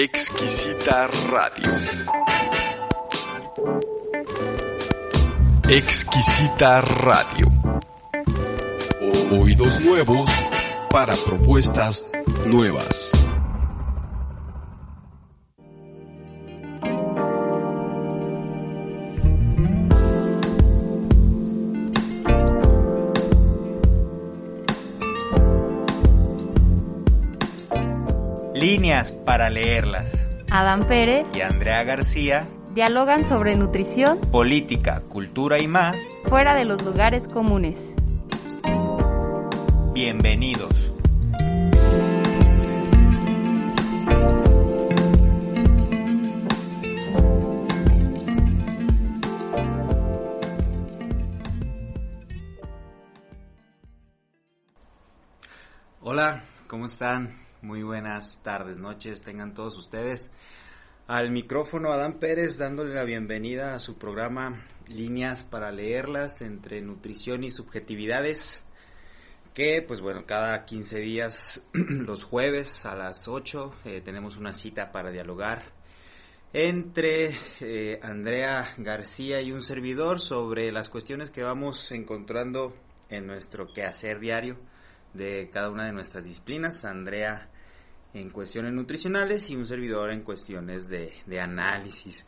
Exquisita Radio. Exquisita Radio. Oídos nuevos para propuestas nuevas. Líneas para leerlas. Adán Pérez Y Andrea García, dialogan sobre nutrición política, cultura y más. fuera de los lugares comunes. Bienvenidos. Hola, ¿cómo están? Muy buenas tardes, noches, tengan todos ustedes. Al micrófono Adán Pérez dándole la bienvenida a su programa Líneas para leerlas entre nutrición y subjetividades que pues bueno, cada 15 días los jueves a las 8 eh, tenemos una cita para dialogar entre eh, Andrea García y un servidor sobre las cuestiones que vamos encontrando en nuestro quehacer diario de cada una de nuestras disciplinas. Andrea en cuestiones nutricionales y un servidor en cuestiones de, de análisis.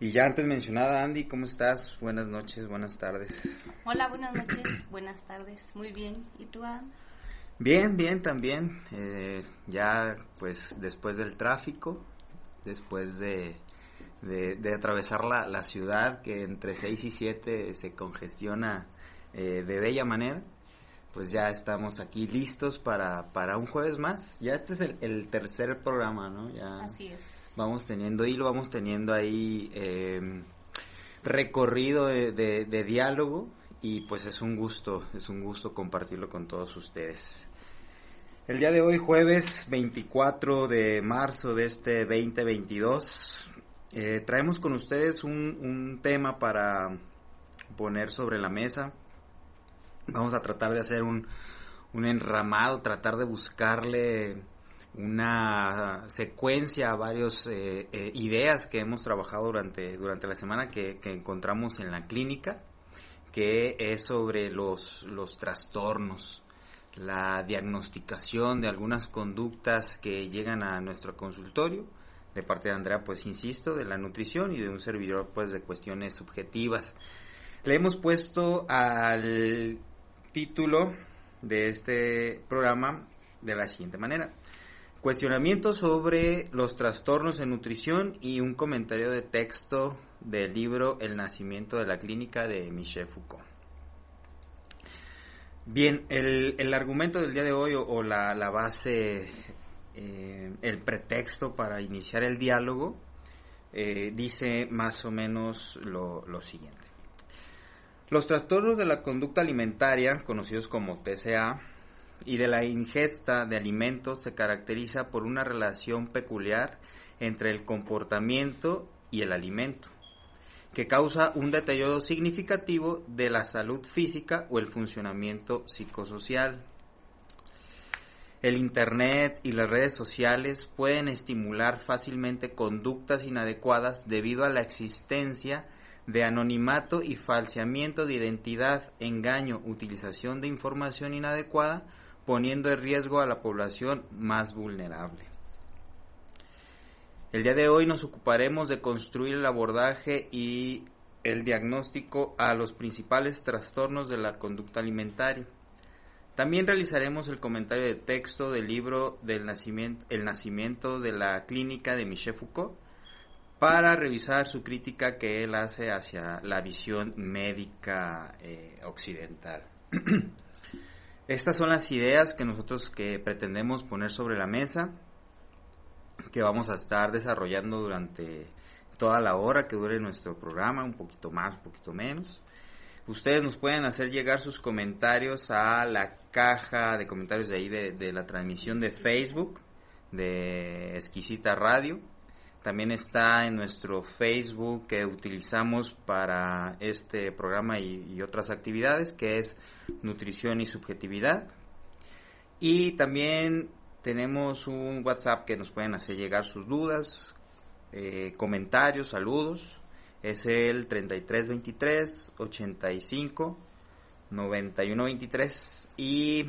Y ya antes mencionada, Andy, ¿cómo estás? Buenas noches, buenas tardes. Hola, buenas noches, buenas tardes. Muy bien. ¿Y tú, Adán? Bien, bien, también. eh, ya, pues, después del tráfico, después de, de, de atravesar la, la ciudad, que entre 6 y 7 se congestiona eh, de bella manera, pues ya estamos aquí listos para, para un jueves más. Ya este es el, el tercer programa, ¿no? Ya Así es. vamos teniendo hilo, vamos teniendo ahí eh, recorrido de, de- de diálogo y pues es un gusto, es un gusto compartirlo con todos ustedes. El día de hoy, jueves 24 de marzo de este 2022, eh, traemos con ustedes un, un tema para poner sobre la mesa. Vamos a tratar de hacer un, un enramado, tratar de buscarle una secuencia a varias ideas que hemos trabajado durante, durante la semana que, que encontramos en la clínica, que es sobre los, los trastornos, la diagnosticación de algunas conductas que llegan a nuestro consultorio, de parte de Andrea, pues insisto, de la nutrición y de un servidor, pues de cuestiones subjetivas. Le hemos puesto al título de este programa de la siguiente manera. Cuestionamiento sobre los trastornos en nutrición y un comentario de texto del libro El nacimiento de la clínica de Michel Foucault. Bien, el, el argumento del día de hoy o, la, la base, eh, el pretexto para iniciar el diálogo, eh, dice más o menos lo, lo siguiente. Los trastornos de la conducta alimentaria, conocidos como TCA, y de la ingesta de alimentos se caracteriza por una relación peculiar entre el comportamiento y el alimento, que causa un deterioro significativo de la salud física o el funcionamiento psicosocial. El Internet y las redes sociales pueden estimular fácilmente conductas inadecuadas debido a la existencia de anonimato y falseamiento de identidad, engaño, utilización de información inadecuada, poniendo en riesgo a la población más vulnerable. El día de hoy nos ocuparemos de construir el abordaje y el diagnóstico a los principales trastornos de la conducta alimentaria. También realizaremos el comentario de texto del libro del nacimiento, El nacimiento de la clínica de Michel Foucault para revisar su crítica que él hace hacia la visión médica eh, occidental. Estas son las ideas que nosotros que pretendemos poner sobre la mesa, que vamos a estar desarrollando durante toda la hora que dure nuestro programa, un poquito más, un poquito menos. Ustedes nos pueden hacer llegar sus comentarios a la caja de comentarios de ahí de, de la transmisión de Facebook de Exquisita Radio. También está en nuestro Facebook que utilizamos para este programa y, otras actividades, que es Nutrición y Subjetividad. Y también tenemos un WhatsApp que nos pueden hacer llegar sus dudas, eh, comentarios, saludos. Es el 3323 85 9123 y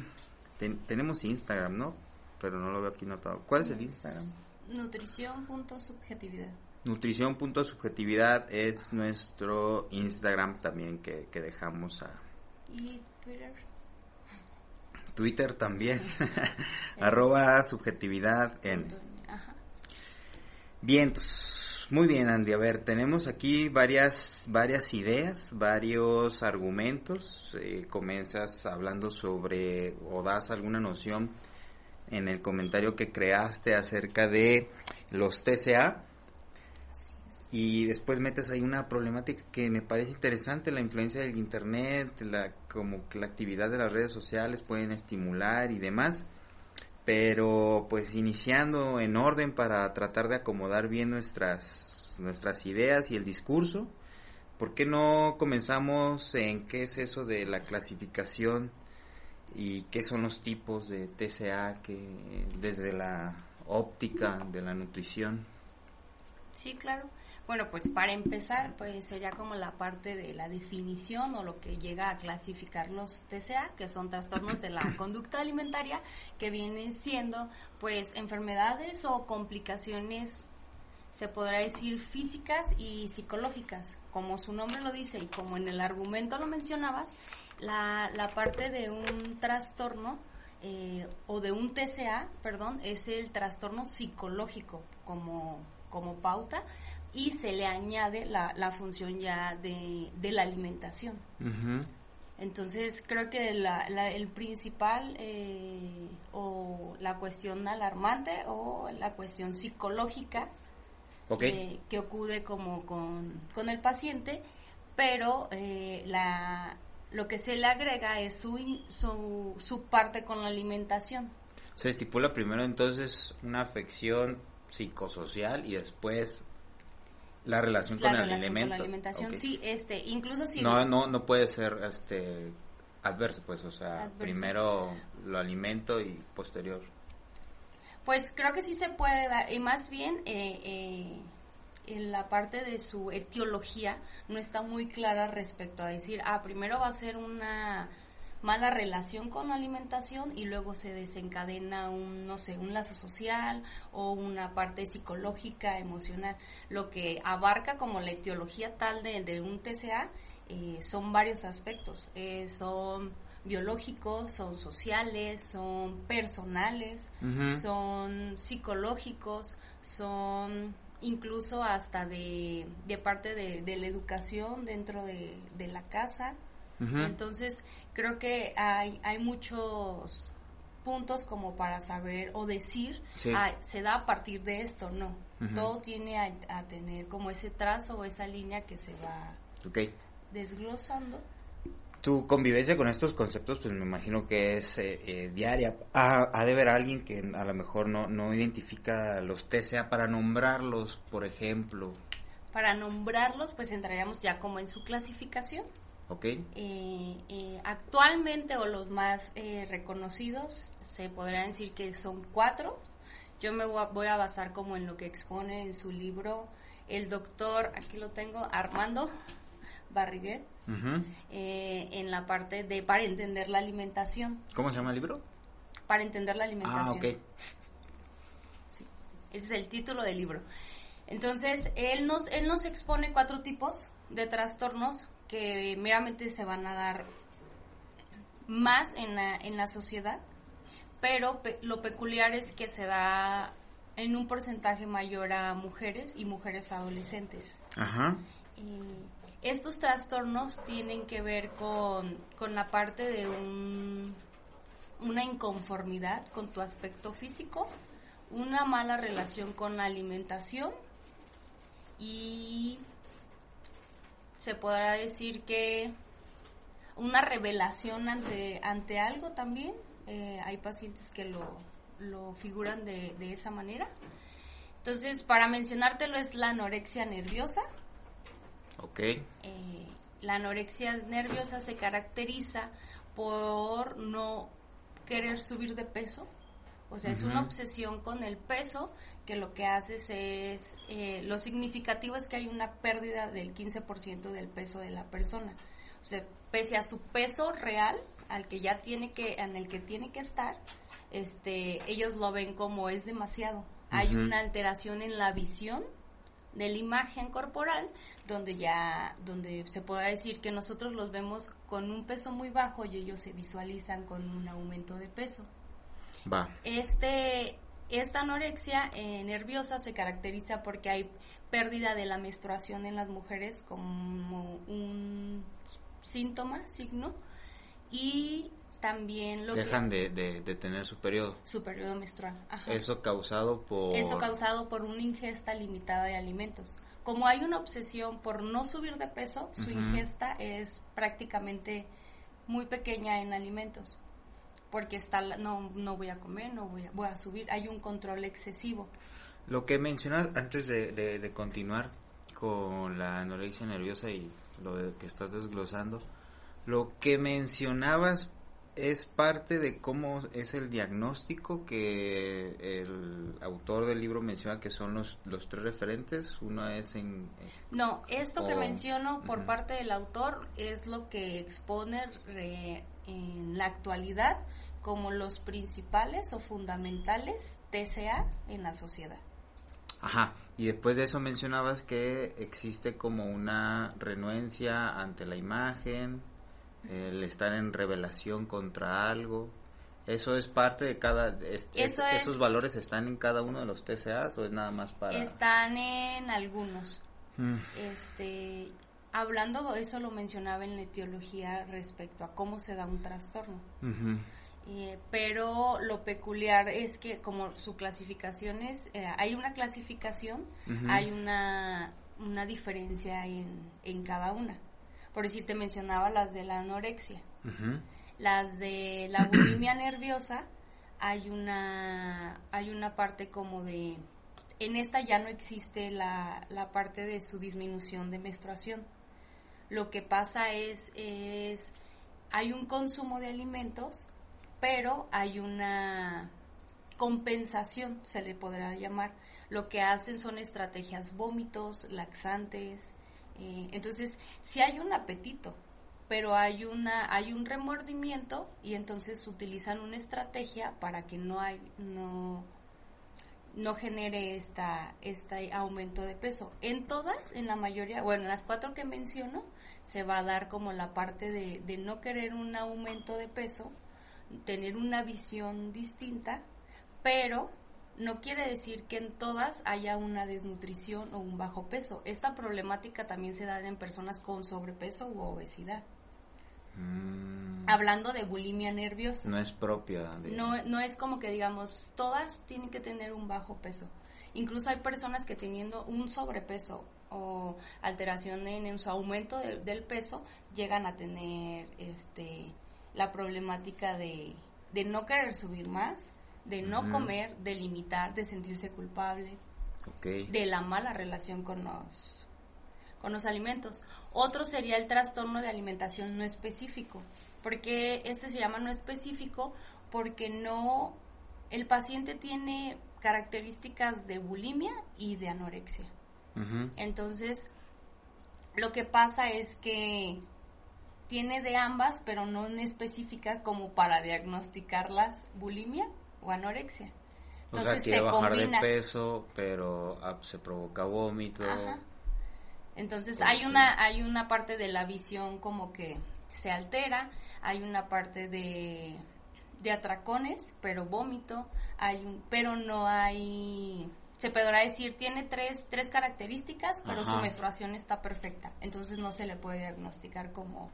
ten- tenemos Instagram, ¿no? Pero no lo veo aquí notado. ¿Cuál es el Instagram? Nutrición.subjetividad. Nutrición.subjetividad es nuestro Instagram también que, que dejamos a Y Twitter. Twitter también. Arroba subjetividad en. Ajá. Bien, pues, muy bien Andy. A ver, tenemos aquí varias, varias ideas, varios argumentos. Eh, comienzas hablando sobre o das alguna noción en el comentario que creaste acerca de los TCA. Y después metes ahí una problemática que me parece interesante, la influencia del internet, la, como que la actividad de las redes sociales pueden estimular y demás. Pero pues iniciando en orden para tratar de acomodar bien nuestras, nuestras ideas y el discurso, ¿por qué no comenzamos en qué es eso de la clasificación y qué son los tipos de TCA que desde la óptica de la nutrición? Sí, claro. Bueno, pues para empezar, pues sería como la parte de la definición o lo que llega a clasificar los TCA, que son trastornos de la conducta alimentaria, que vienen siendo pues enfermedades o complicaciones, se podrá decir físicas y psicológicas, como su nombre lo dice y como en el argumento lo mencionabas, la, la parte de un trastorno eh, o de un TCA, perdón, es el trastorno psicológico como, como pauta y se le añade la, la función ya de, de la alimentación. Entonces creo que la, la- el principal eh, o la cuestión alarmante o la cuestión psicológica Ok. eh, que ocurre como con, con el paciente, pero eh, la, lo que se le agrega es su, su, su parte con la alimentación. Se estipula primero entonces una afección psicosocial y después la relación La con el relación alimento. con la alimentación, sí, este, incluso si no, ves- no, no puede ser este adverso, pues, o sea, Adverso. primero lo alimento y posterior. Pues creo que sí se puede dar, y más bien eh, eh, en la parte de su etiología no está muy clara respecto a decir, ah, primero va a ser una mala relación con la alimentación y luego se desencadena un, no sé, un lazo social o una parte psicológica, emocional. Lo que abarca como la etiología tal de, de un TCA eh, son varios aspectos. Eh, son biológicos, son sociales, son personales, son psicológicos, son incluso hasta de, de parte de, de la educación dentro de, de la casa. Entonces, creo que hay, hay muchos puntos como para saber o decir, Sí. "Ah, se da a partir de esto, no. Todo tiene a, a tener como ese trazo o esa línea que se va desglosando. Tu convivencia con estos conceptos, pues me imagino que es eh, eh, diaria. Ha, ha de haber alguien que a lo mejor no, no identifica los TCA para nombrarlos, por ejemplo. Para nombrarlos, pues entraríamos ya como en su clasificación. ¿Ok? Eh, eh, actualmente, o los más eh, reconocidos, se podría decir que son cuatro. Yo me voy a, voy a basar como en lo que expone en su libro el doctor, aquí lo tengo, Armando Barriguet, Ujú. eh, en la parte de para entender la alimentación. ¿Cómo se llama el libro? Para entender la Ah, alimentación. ok. Sí, ese es el título del libro. Entonces, él nos, él nos expone cuatro tipos de trastornos que meramente se van a dar más en la, en la sociedad, pero pe- lo peculiar es que se da en un porcentaje mayor a mujeres y mujeres adolescentes. Ajá. Y estos trastornos tienen que ver con, con la parte de un una inconformidad con tu aspecto físico, una mala relación con la alimentación y se podrá decir que una revelación ante, ante algo también. Eh, hay pacientes que lo, lo figuran de, de, esa manera. Entonces, para mencionártelo es la anorexia nerviosa. Ok. Eh, la anorexia nerviosa se caracteriza por no querer subir de peso. O sea, es una obsesión con el peso que lo que haces es, eh, lo significativo es que hay una pérdida del 15% del peso de la persona. O sea, pese a su peso real, al que ya tiene que, en el que tiene que estar, este, ellos lo ven como es demasiado. Hay una alteración en la visión de la imagen corporal donde ya donde se puede decir que nosotros los vemos con un peso muy bajo y ellos se visualizan con un aumento de peso. Va. Este esta anorexia eh, nerviosa se caracteriza porque hay pérdida de la menstruación en las mujeres como un síntoma, signo, y también lo Dejan de, de, tener su periodo. Su periodo menstrual. Ajá. Eso causado por... Eso causado por una ingesta limitada de alimentos. Como hay una obsesión por no subir de peso, su ingesta es prácticamente muy pequeña en alimentos. Porque está, no, no voy a comer, no voy a, voy a subir. Hay un control excesivo. Lo que mencionas antes de, de continuar con la anorexia nerviosa y lo que estás desglosando, lo que mencionabas es parte de cómo es el diagnóstico que el autor del libro menciona que son los, los tres referentes. Uno es en... no, esto que menciono por parte del autor es lo que expone en la actualidad como los principales o fundamentales TCA en la sociedad. Ajá, y después de eso mencionabas que existe como una renuencia ante la imagen, el estar en revelación contra algo. ¿Eso es parte de cada... ¿Esos valores están en cada uno de los TCAs o es nada más para...? Están en algunos. Mm. Este, hablando de eso lo mencionaba en la etiología respecto a cómo se da un trastorno. Eh, pero lo peculiar es que como su clasificación es, eh, hay una clasificación, hay una, una diferencia en, en cada una. Por decir, te mencionaba las de la anorexia. Las de la bulimia nerviosa, hay una, hay una parte como de... En esta ya no existe la, la parte de su disminución de menstruación. Lo que pasa es, es, hay un consumo de alimentos, pero hay una compensación, se le podrá llamar. Lo que hacen son estrategias vómitos, laxantes, eh, entonces, si hay un apetito, pero hay una hay un remordimiento y entonces utilizan una estrategia para que no hay no no genere esta este aumento de peso. En todas, en la mayoría, bueno, en las cuatro que menciono, se va a dar como la parte de, de no querer un aumento de peso, tener una visión distinta, pero no quiere decir que en todas haya una desnutrición o un bajo peso. Esta problemática también se da en personas con sobrepeso u obesidad. Mm. Hablando de bulimia nerviosa. No es propia. De... No, no es como que digamos, todas tienen que tener un bajo peso. Incluso hay personas que teniendo un sobrepeso o alteración en, su aumento del peso llegan a tener este la problemática de, de no querer subir más de no comer, de limitar, de sentirse culpable, de la mala relación con los, con los alimentos. Otro sería el trastorno de alimentación no específico, porque este se llama no específico porque no, el paciente tiene características de bulimia y de anorexia. Entonces, lo que pasa es que tiene de ambas, pero no en específica como para diagnosticarlas bulimia o anorexia. Entonces, o sea, quiere bajar de peso, pero ah, se provoca vómito. Entonces hay una hay una parte de la visión como que se altera, hay una parte de, de atracones, pero vómito, hay un, pero no hay se podrá decir tiene tres tres características, pero su menstruación está perfecta, entonces no se le puede diagnosticar como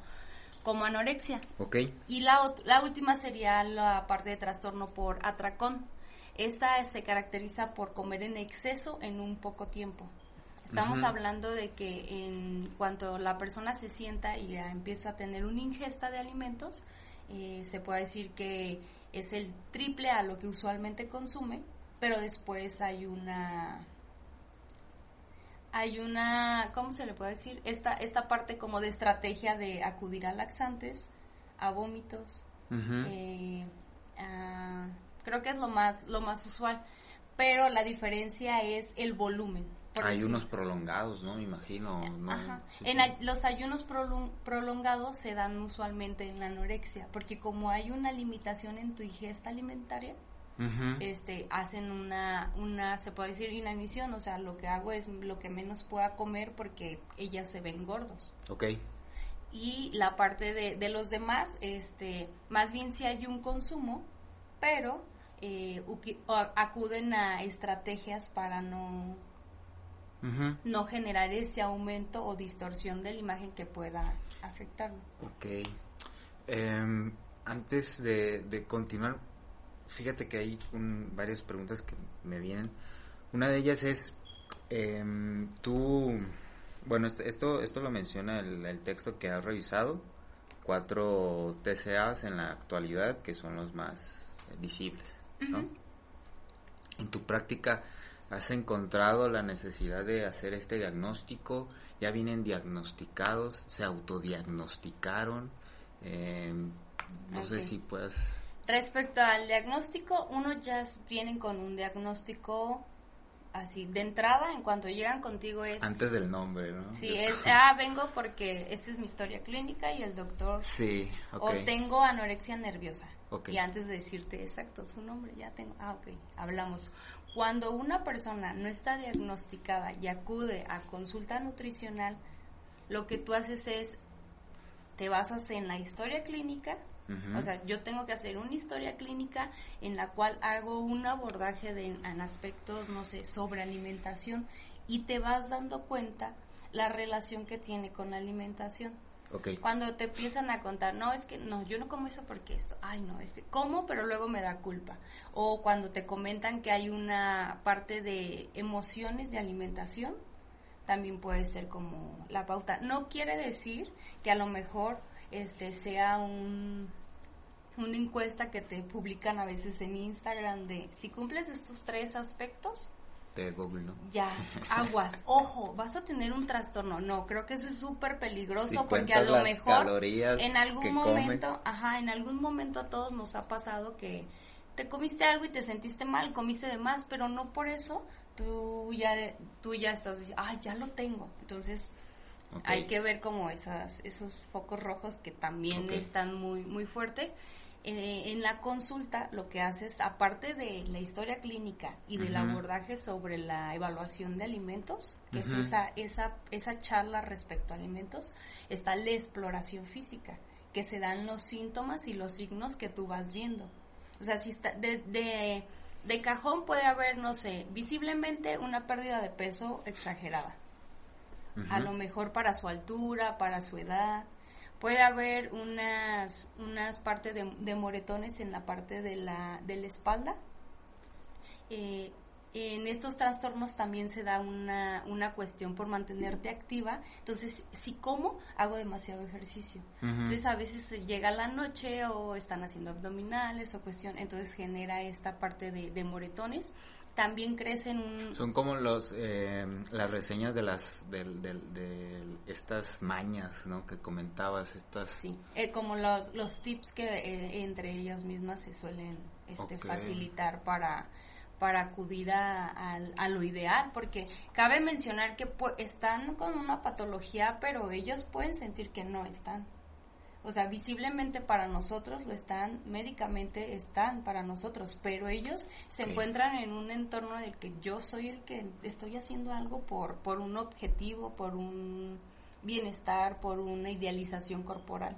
como anorexia. Ok. Y la, la última sería la parte de trastorno por atracón. Esta se caracteriza por comer en exceso en un poco tiempo. Estamos hablando de que en cuanto la persona se sienta y empieza a tener una ingesta de alimentos, eh, se puede decir que es el triple a lo que usualmente consume, pero después hay una hay una, ¿cómo se le puede decir? Esta, esta parte como de estrategia de acudir a laxantes, a vómitos, eh, a- creo que es lo más, lo más usual, pero la diferencia es el volumen. Hay decir. unos prolongados, ¿no? Me imagino. ¿no? Ajá. Sí, En sí. ay- los ayunos prolon- prolongados se dan usualmente en la anorexia, porque como hay una limitación en tu ingesta alimentaria, Este, hacen una, una, se puede decir, inanición, o sea, lo que hago es lo que menos pueda comer porque ellas se ven gordos. Ok. Y la parte de, de los demás, este, más bien si hay un consumo, pero eh, acuden a estrategias para no, no generar ese aumento o distorsión de la imagen que pueda afectarlo. Ok. Em, antes de, de continuar, fíjate que hay un- varias preguntas que me vienen. Una de ellas es, em, tú, bueno, esto, esto lo menciona el, el texto que has revisado, cuatro TCAs en la actualidad que son los más eh, visibles, ¿no? Ujú. En tu práctica, ¿has encontrado la necesidad de hacer este diagnóstico? ¿Ya vienen diagnosticados? ¿Se autodiagnosticaron? Eh, no sé si puedas... Respecto al diagnóstico, uno ya vienen con un diagnóstico así, de entrada, en cuanto llegan contigo es... Antes del nombre, ¿no? Sí, es, ah, vengo porque esta es mi historia clínica y el doctor Sí, ok. o tengo anorexia nerviosa. Ok. Y antes de decirte exacto su nombre, ya tengo, ah, ok, hablamos. Cuando una persona no está diagnosticada y acude a consulta nutricional, lo que tú haces es, te basas en la historia clínica, Ujú. o sea, yo tengo que hacer una historia clínica en la cual hago un abordaje de, en aspectos, no sé, sobre alimentación y te vas dando cuenta la relación que tiene con la alimentación. Ok. Cuando te empiezan a contar, no, es que no, yo no como eso porque esto, ay no, este, como, pero luego me da culpa. O cuando te comentan que hay una parte de emociones de alimentación, también puede ser como la pauta. No quiere decir que a lo mejor este sea un una encuesta que te publican a veces en Instagram de si cumples estos tres aspectos, De Google, ¿no? ya, aguas, ojo, vas a tener un trastorno. No, creo que eso es súper peligroso Si porque a lo las mejor calorías en algún momento, come. ajá, en algún momento a todos nos ha pasado que te comiste algo y te sentiste mal, comiste de más, pero no por eso tú ya tú ya estás diciendo, ay, ya lo tengo. Entonces, Hay que ver como esas esos focos rojos que también están muy muy fuerte. Eh, en la consulta lo que haces, aparte de la historia clínica y del abordaje sobre la evaluación de alimentos, que es esa, esa, esa charla respecto a alimentos, está la exploración física, que se dan los síntomas y los signos que tú vas viendo. O sea, si está de, de, de cajón puede haber, no sé, visiblemente una pérdida de peso exagerada a lo mejor para su altura, para su edad. Puede haber unas, unas partes de, de moretones en la parte de la, de la espalda. Eh, en estos trastornos también se da una, una cuestión por mantenerte activa. Entonces, si como, hago demasiado ejercicio. Entonces, a veces llega la noche o están haciendo abdominales o cuestión, entonces genera esta parte de, de moretones. También crecen un, Son como los eh, las reseñas de las del- de estas mañas, ¿no? Que comentabas estas. Sí, eh, como los, los tips que eh, entre ellas mismas se suelen este, facilitar para, para acudir a, al- a lo ideal, porque cabe mencionar que pu- están con una patología, pero ellos pueden sentir que no están. O sea, visiblemente para nosotros lo están, médicamente están para nosotros, pero ellos se encuentran en un entorno en el que yo soy el que estoy haciendo algo por, por un objetivo, por un bienestar, por una idealización corporal.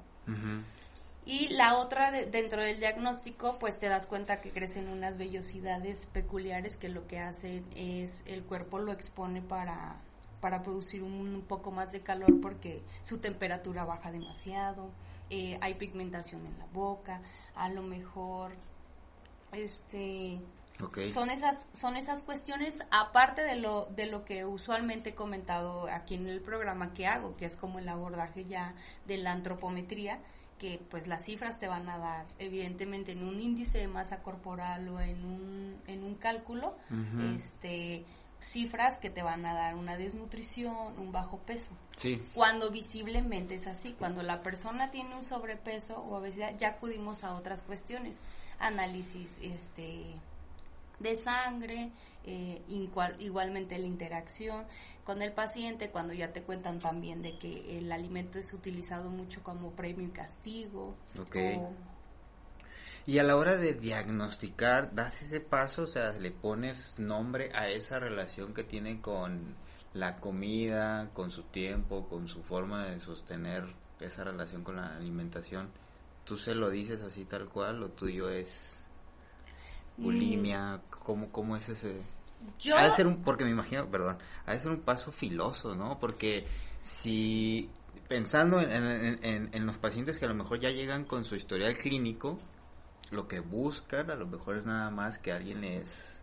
Y la otra, de- dentro del diagnóstico, pues te das cuenta que crecen unas vellosidades peculiares que lo que hacen es el cuerpo lo expone para, para producir un, poco más de calor porque su temperatura baja demasiado, eh, hay pigmentación en la boca, a lo mejor este son esas son esas cuestiones aparte de lo de lo que usualmente he comentado aquí en el programa que hago que es como el abordaje ya de la antropometría que pues las cifras te van a dar evidentemente en un índice de masa corporal o en un en un cálculo este cifras que te van a dar una desnutrición, un bajo peso. Sí. Cuando visiblemente es así, cuando la persona tiene un sobrepeso o obesidad, ya acudimos a otras cuestiones, análisis este de sangre, eh, igualmente la interacción con el paciente, cuando ya te cuentan también de que el alimento es utilizado mucho como premio y castigo. Y a la hora de diagnosticar, das ese paso, o sea, le pones nombre a esa relación que tiene con la comida, con su tiempo, con su forma de sostener esa relación con la alimentación. ¿Tú se lo dices así tal cual o tuyo es bulimia? ¿Cómo, cómo es ese...? Yo... Ha de ser un, porque me imagino, perdón, ha de ser un paso filoso, ¿no? Porque si pensando en, en, los pacientes que a lo mejor ya llegan con su historial clínico, lo que buscan a lo mejor es nada más que alguien les...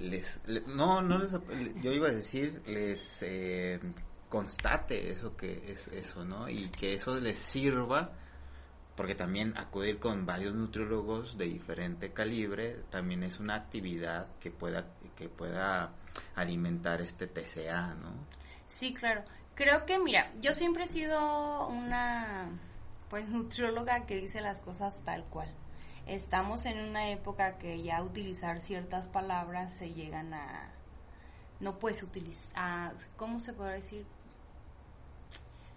Les, no, no les, yo iba a decir, les eh, constate eso que es eso, ¿no? Y que eso les sirva porque también acudir con varios nutriólogos de diferente calibre también es una actividad que pueda que pueda alimentar este TCA, ¿no? Sí, claro. Creo que mira, yo siempre he sido una pues nutrióloga que dice las cosas tal cual. Estamos en una época que ya utilizar ciertas palabras se llegan a no puedes utilizar, ¿cómo se puede decir?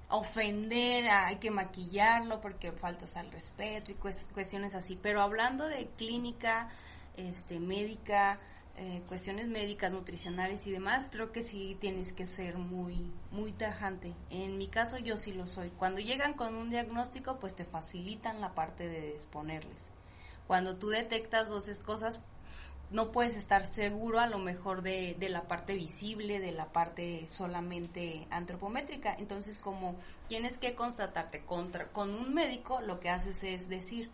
ofender, hay que maquillarlo porque faltas al respeto y cuestiones así. Pero hablando de clínica, este, médica, eh, cuestiones médicas, nutricionales y demás, creo que sí tienes que ser muy, muy tajante. En mi caso yo sí lo soy. Cuando llegan con un diagnóstico, pues te facilitan la parte de exponerles. Cuando tú detectas dos cosas, no puedes estar seguro a lo mejor de, de, la parte visible, de la parte solamente antropométrica. Entonces, como tienes que constatarte contra, con un médico, lo que haces es decir,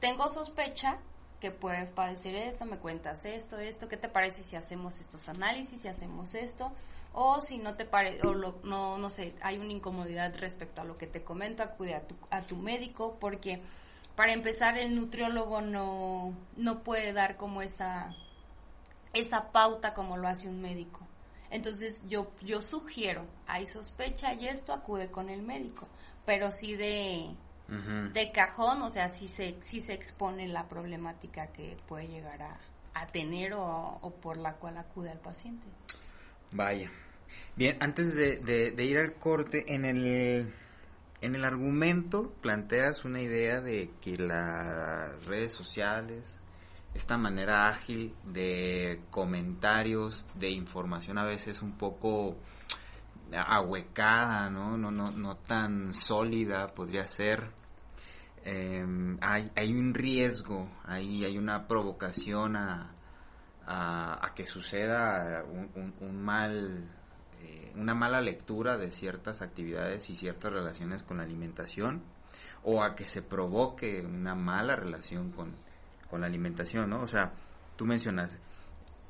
tengo sospecha que puedes padecer esto, me cuentas esto, esto, ¿qué te parece si hacemos estos análisis, si hacemos esto? O si no te parece, o no, no sé, hay una incomodidad respecto a lo que te comento, acude a tu, a tu médico porque para empezar el nutriólogo no, no puede dar como esa, esa pauta como lo hace un médico. Entonces yo, yo sugiero, hay sospecha y esto acude con el médico, pero sí de, de cajón, o sea, sí se, sí se expone la problemática que puede llegar a, a tener o, o, por la cual acude al paciente. Vaya. Bien, antes de, de ir al corte, en el en el argumento planteas una idea de que las redes sociales, esta manera ágil de comentarios, de información a veces un poco ahuecada, ¿no? No, no, no tan sólida podría ser. Em, hay, hay un riesgo, hay, hay una provocación a, a, que suceda un, un mal eh, una mala lectura de ciertas actividades y ciertas relaciones con la alimentación o a que se provoque una mala relación con, la alimentación, ¿no? O sea, tú mencionas,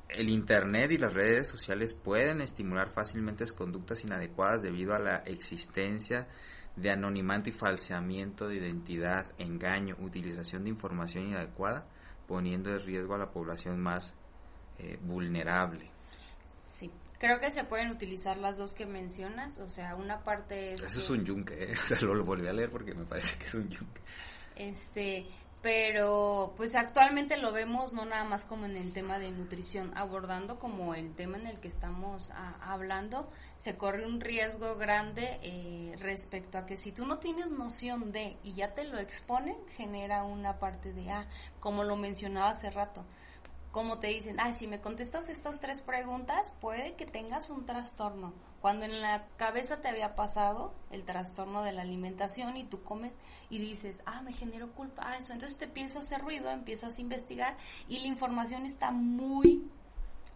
el Internet y las redes sociales pueden estimular fácilmente conductas inadecuadas debido a la existencia de anonimato y falseamiento de identidad, engaño, utilización de información inadecuada, poniendo en riesgo a la población más eh, vulnerable. Creo que se pueden utilizar las dos que mencionas, o sea, una parte es... Eso es un yunque, ¿eh? o sea, lo, volví a leer porque me parece que es un yunque. Este, pero pues actualmente lo vemos no nada más como en el tema de nutrición, abordando como el tema en el que estamos hablando, se corre un riesgo grande eh, respecto a que si tú no tienes noción de y ya te lo exponen, genera una parte de, ah, como lo mencionaba hace rato, como te dicen, ah, si me contestas estas tres preguntas, puede que tengas un trastorno. Cuando en la cabeza te había pasado el trastorno de la alimentación y tú comes y dices, ah, me generó culpa, ah, eso. Entonces te piensas hacer ruido, empiezas a investigar y la información está muy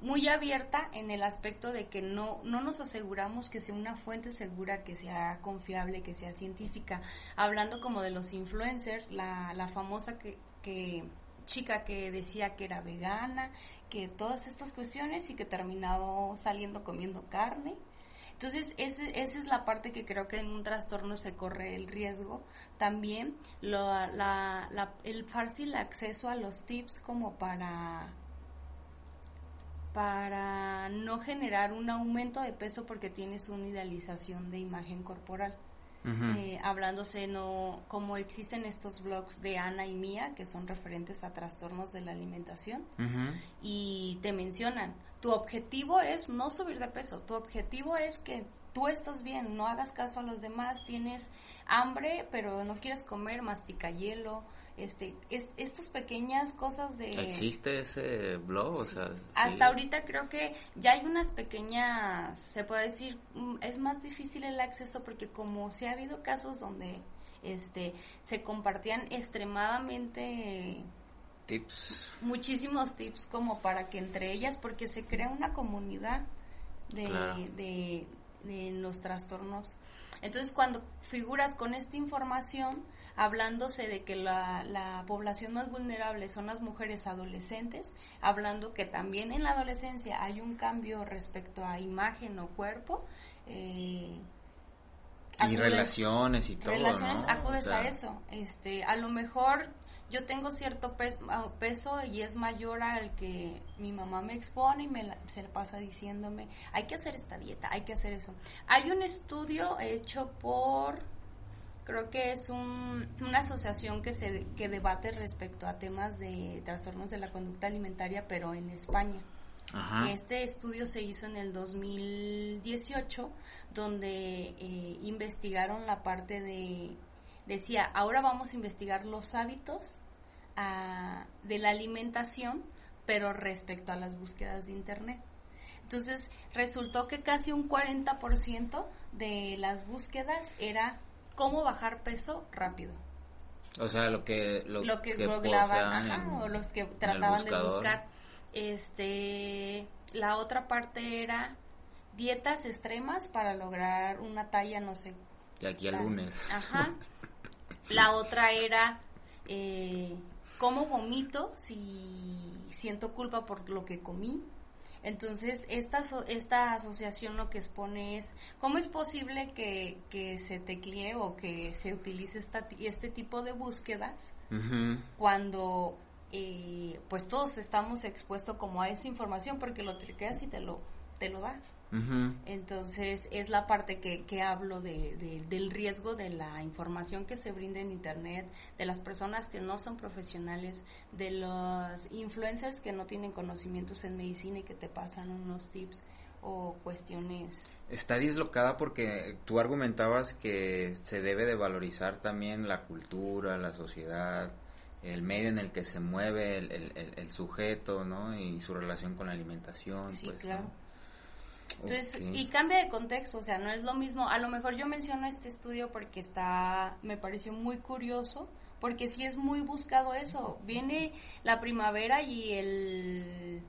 muy abierta en el aspecto de que no, no nos aseguramos que sea una fuente segura, que sea confiable, que sea científica. Hablando como de los influencers, la, la famosa que, que chica que decía que era vegana, que todas estas cuestiones y que terminado saliendo comiendo carne. Entonces, esa es la parte que creo que en un trastorno se corre el riesgo. También la, la, el fácil acceso a los tips como para para no generar un aumento de peso porque tienes una idealización de imagen corporal. Eh, hablándose no como existen estos blogs de Ana y Mía que son referentes a trastornos de la alimentación y te mencionan tu objetivo es no subir de peso tu objetivo es que tú estás bien no hagas caso a los demás tienes hambre pero no quieres comer mastica hielo este es, estas pequeñas cosas de existe ese blog o sea hasta ahorita creo que ya hay unas pequeñas se puede decir mm, es más difícil el acceso porque como se ha habido casos donde este se compartían extremadamente tips. muchísimos tips como para que entre ellas porque se crea una comunidad de, de, de los trastornos. Entonces cuando figuras con esta información hablándose de que la, la, población más vulnerable son las mujeres adolescentes, hablando que también en la adolescencia hay un cambio respecto a imagen o cuerpo. Eh, y relaciones y todo. Relaciones, acudes a eso. Este, a lo mejor yo tengo cierto ah, peso, y es mayor al que mi mamá me expone y me se le pasa diciéndome, hay que hacer esta dieta, hay que hacer eso. Hay un estudio hecho por creo que es un, una asociación que se que debate respecto a temas de trastornos de la conducta alimentaria, pero en España. Este estudio se hizo en el 2018, donde eh, investigaron la parte de, decía, ahora vamos a investigar los hábitos ah, de la alimentación, pero respecto a las búsquedas de Internet. Entonces, resultó que casi un 40% de las búsquedas era cómo bajar peso rápido. O sea, lo que lo, que, googlaban, o los que trataban de buscar. Este, la otra parte era dietas extremas para lograr una talla, no sé. De aquí al lunes. Ajá. La otra era eh, cómo vomito si siento culpa por lo que comí. Entonces, esta, esta asociación lo que expone es cómo es posible que, que se teclee o que se utilice esta, este tipo de búsquedas cuando eh, pues todos estamos expuestos como a esa información porque lo tecleas y te lo, te lo da. Entonces es la parte que, que hablo de, del riesgo de la información que se brinda en Internet, de las personas que no son profesionales, de los influencers que no tienen conocimientos en medicina y que te pasan unos tips o cuestiones. Está dislocada porque tú argumentabas que se debe de valorizar también la cultura, la sociedad, el medio en el que se mueve el, el, el, sujeto, ¿no? Y su relación con la alimentación. Sí, pues, claro. Entonces, y cambia de contexto, o sea, no es lo mismo. A lo mejor yo menciono este estudio porque está, me pareció muy curioso, porque sí es muy buscado eso. Viene la primavera y el,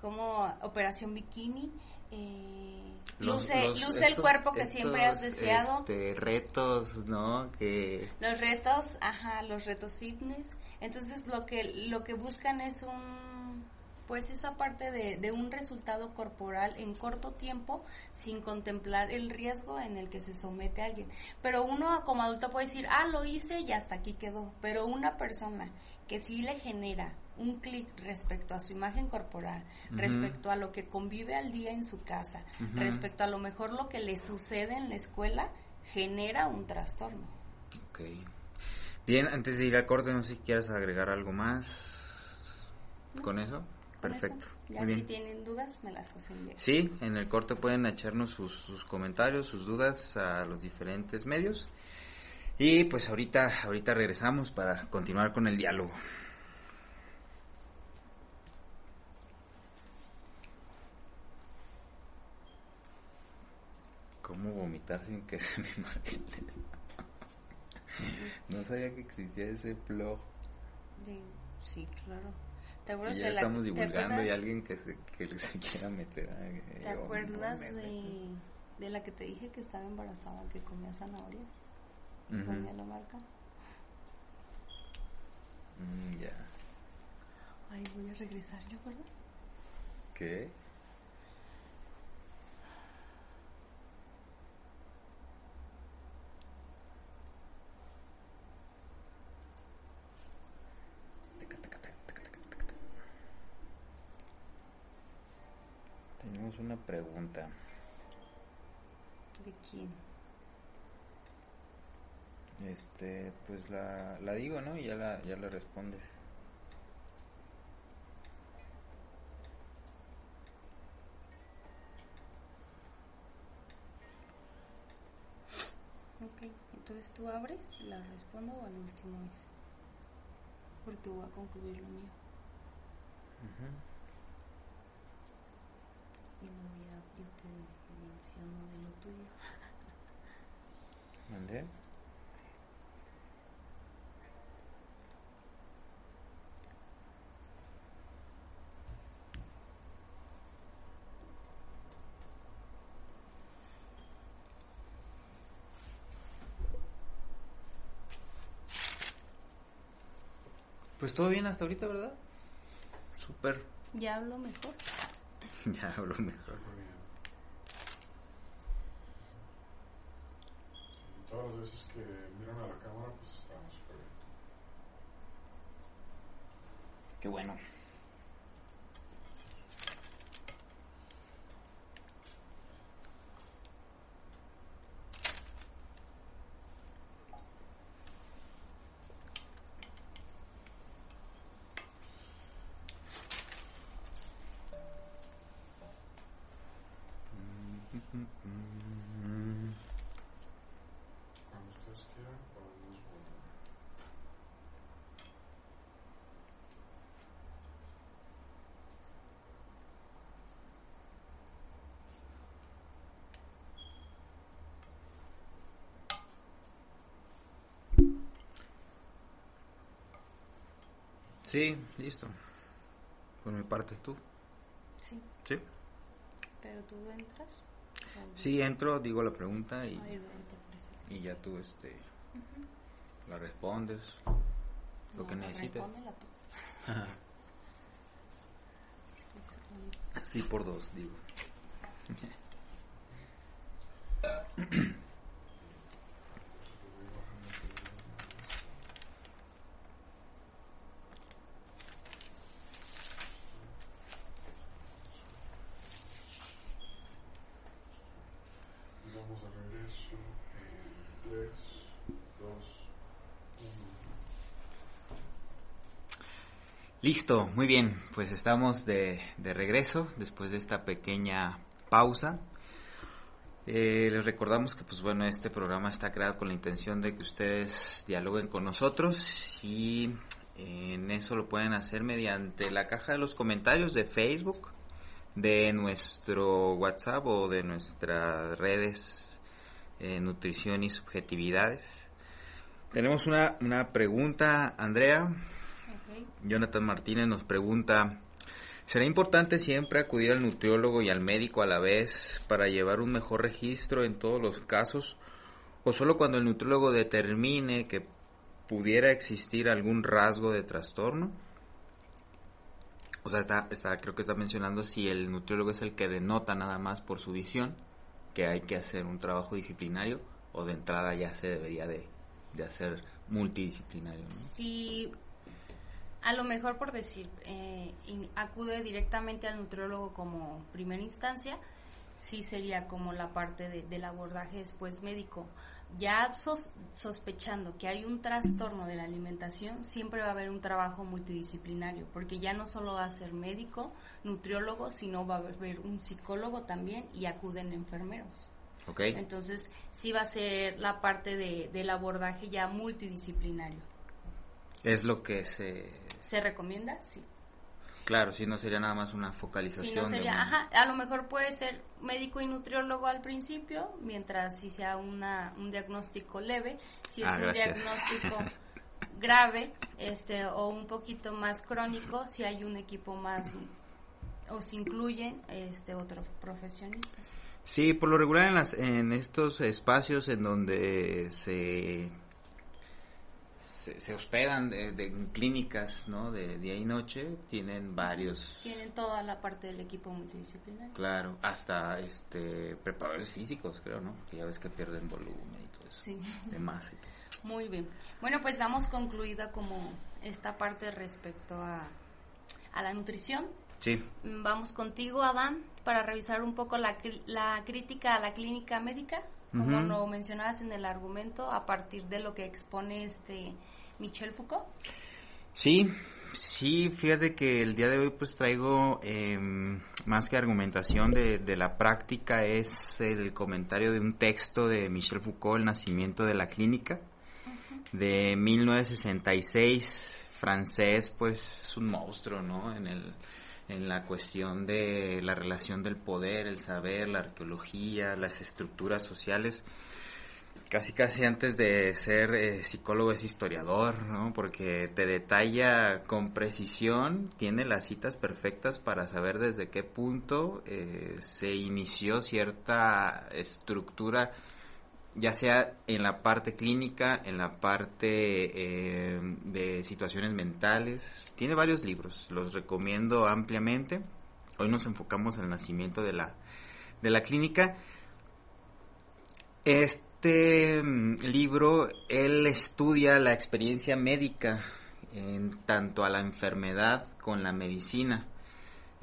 como Operación Bikini, eh, luce, luce el cuerpo que siempre has deseado. Este, retos, ¿no? Que... Los retos, ajá, los retos fitness. Entonces lo que, lo que buscan es un pues esa parte de, de, un resultado corporal en corto tiempo sin contemplar el riesgo en el que se somete alguien. Pero uno como adulto puede decir, ah, lo hice y hasta aquí quedó. Pero una persona que sí le genera un clic respecto a su imagen corporal, respecto a lo que convive al día en su casa, respecto a lo mejor lo que le sucede en la escuela, genera un trastorno. Ok. Bien, antes de ir al corte, no sé si quieres agregar algo más con eso. Perfecto. Ya si tienen dudas, me las hacen llegar. Sí, en el corte pueden echarnos sus, comentarios, sus dudas a los diferentes medios. Y pues ahorita, ahorita regresamos para continuar con el diálogo. ¿Cómo vomitar sin que se me marque No sabía que existía ese blog. Sí, claro. ¿Te acuerdas Y ya de la- estamos divulgando y alguien que se, que se quiera meter. ay, ¿Te acuerdas no, de, de la que te dije que estaba embarazada, que comía zanahorias? Y Ujú. ponía la marca. Mm, ya. Ay, voy a regresar, ¿ya acuerdas? ¿Qué? Tenemos una pregunta. ¿De quién? Este, pues la, la digo, ¿no? Y ya la, ya la respondes. Ok, entonces tú abres y la respondo o al último es. Porque voy a concluir lo mío. Luego ya yo te menciono de lo tuyo. ¿Mandé? Pues todo bien hasta ahorita, ¿verdad? Súper. Ya hablo mejor. Ya hablo mejor. Todas las veces que miran a la cámara, pues está súper bien. Qué bueno. Cuando ustedes quieran, podemos volver. Sí, listo. Por mi parte, ¿tú? Sí, Sí. pero tú entras. Sí, entro, digo la pregunta y, Ay, y ya tú este, la respondes, lo No, que necesites. Sí, por dos, digo. Y vamos de regreso en 3, 2, 1. Listo, muy bien, pues estamos de, de regreso después de esta pequeña pausa. Eh, les recordamos que pues bueno, este programa está creado con la intención de que ustedes dialoguen con nosotros y en eso lo pueden hacer mediante la caja de los comentarios de Facebook, de nuestro WhatsApp o de nuestras redes eh, Nutrición y Subjetividades. Tenemos una, una pregunta, Andrea. Jonathan Martínez nos pregunta, ¿será importante siempre acudir al nutriólogo y al médico a la vez para llevar un mejor registro en todos los casos? ¿O solo cuando el nutriólogo determine que pudiera existir algún rasgo de trastorno? O sea, está, está, creo que está mencionando si el nutriólogo es el que denota nada más por su visión que hay que hacer un trabajo disciplinario o de entrada ya se debería de, de hacer multidisciplinario. ¿no? Si a lo mejor por decir, eh, in- acude directamente al nutriólogo como primera instancia, sí sería como la parte de- del abordaje después médico. Ya sos- sospechando que hay un trastorno de la alimentación, siempre va a haber un trabajo multidisciplinario, porque ya no solo va a ser médico, nutriólogo, sino va a haber un psicólogo también y acuden enfermeros. ¿Ok? Entonces, sí va a ser la parte de, del abordaje ya multidisciplinario. Es lo que se... ¿Se recomienda? Sí. Claro, si no sería nada más una focalización. Si no de sería, ajá, a lo mejor puede ser médico y nutriólogo al principio, mientras si sea una, un diagnóstico leve, si es Ah, un gracias. diagnóstico grave este o un poquito más crónico si hay un equipo más o se incluyen este otros profesionistas. Sí, por lo regular en, las, en estos espacios en donde se se, hospedan de, clínicas, ¿no? De día y noche, tienen varios. Tienen toda la parte del equipo multidisciplinario. Claro, hasta este preparadores físicos, creo, ¿no? Que ya ves que pierden volumen y todo eso. Sí. De masa y todo. Muy bien. Bueno, pues damos concluida como esta parte respecto a, a la nutrición. Sí. Mm, vamos contigo, Adán, para revisar un poco la, la crítica a la clínica médica, como lo mencionabas en el argumento, a partir de lo que expone este Michel Foucault. Sí, sí, fíjate que el día de hoy pues traigo eh, más que argumentación de, de, la práctica, es el comentario de un texto de Michel Foucault, El nacimiento de la clínica de 1966, francés, pues es un monstruo, ¿no? En el en la cuestión de la relación del poder, el saber, la arqueología, las estructuras sociales. Casi casi antes de ser eh, psicólogo es historiador, ¿no? Porque te detalla con precisión, tiene las citas perfectas para saber desde qué punto eh, se inició cierta estructura ya sea en la parte clínica, en la parte eh, de situaciones mentales. Tiene varios libros, los recomiendo ampliamente. Hoy nos enfocamos en el nacimiento de la, de la clínica. Este mm, libro, él estudia la experiencia médica en tanto a la enfermedad con la medicina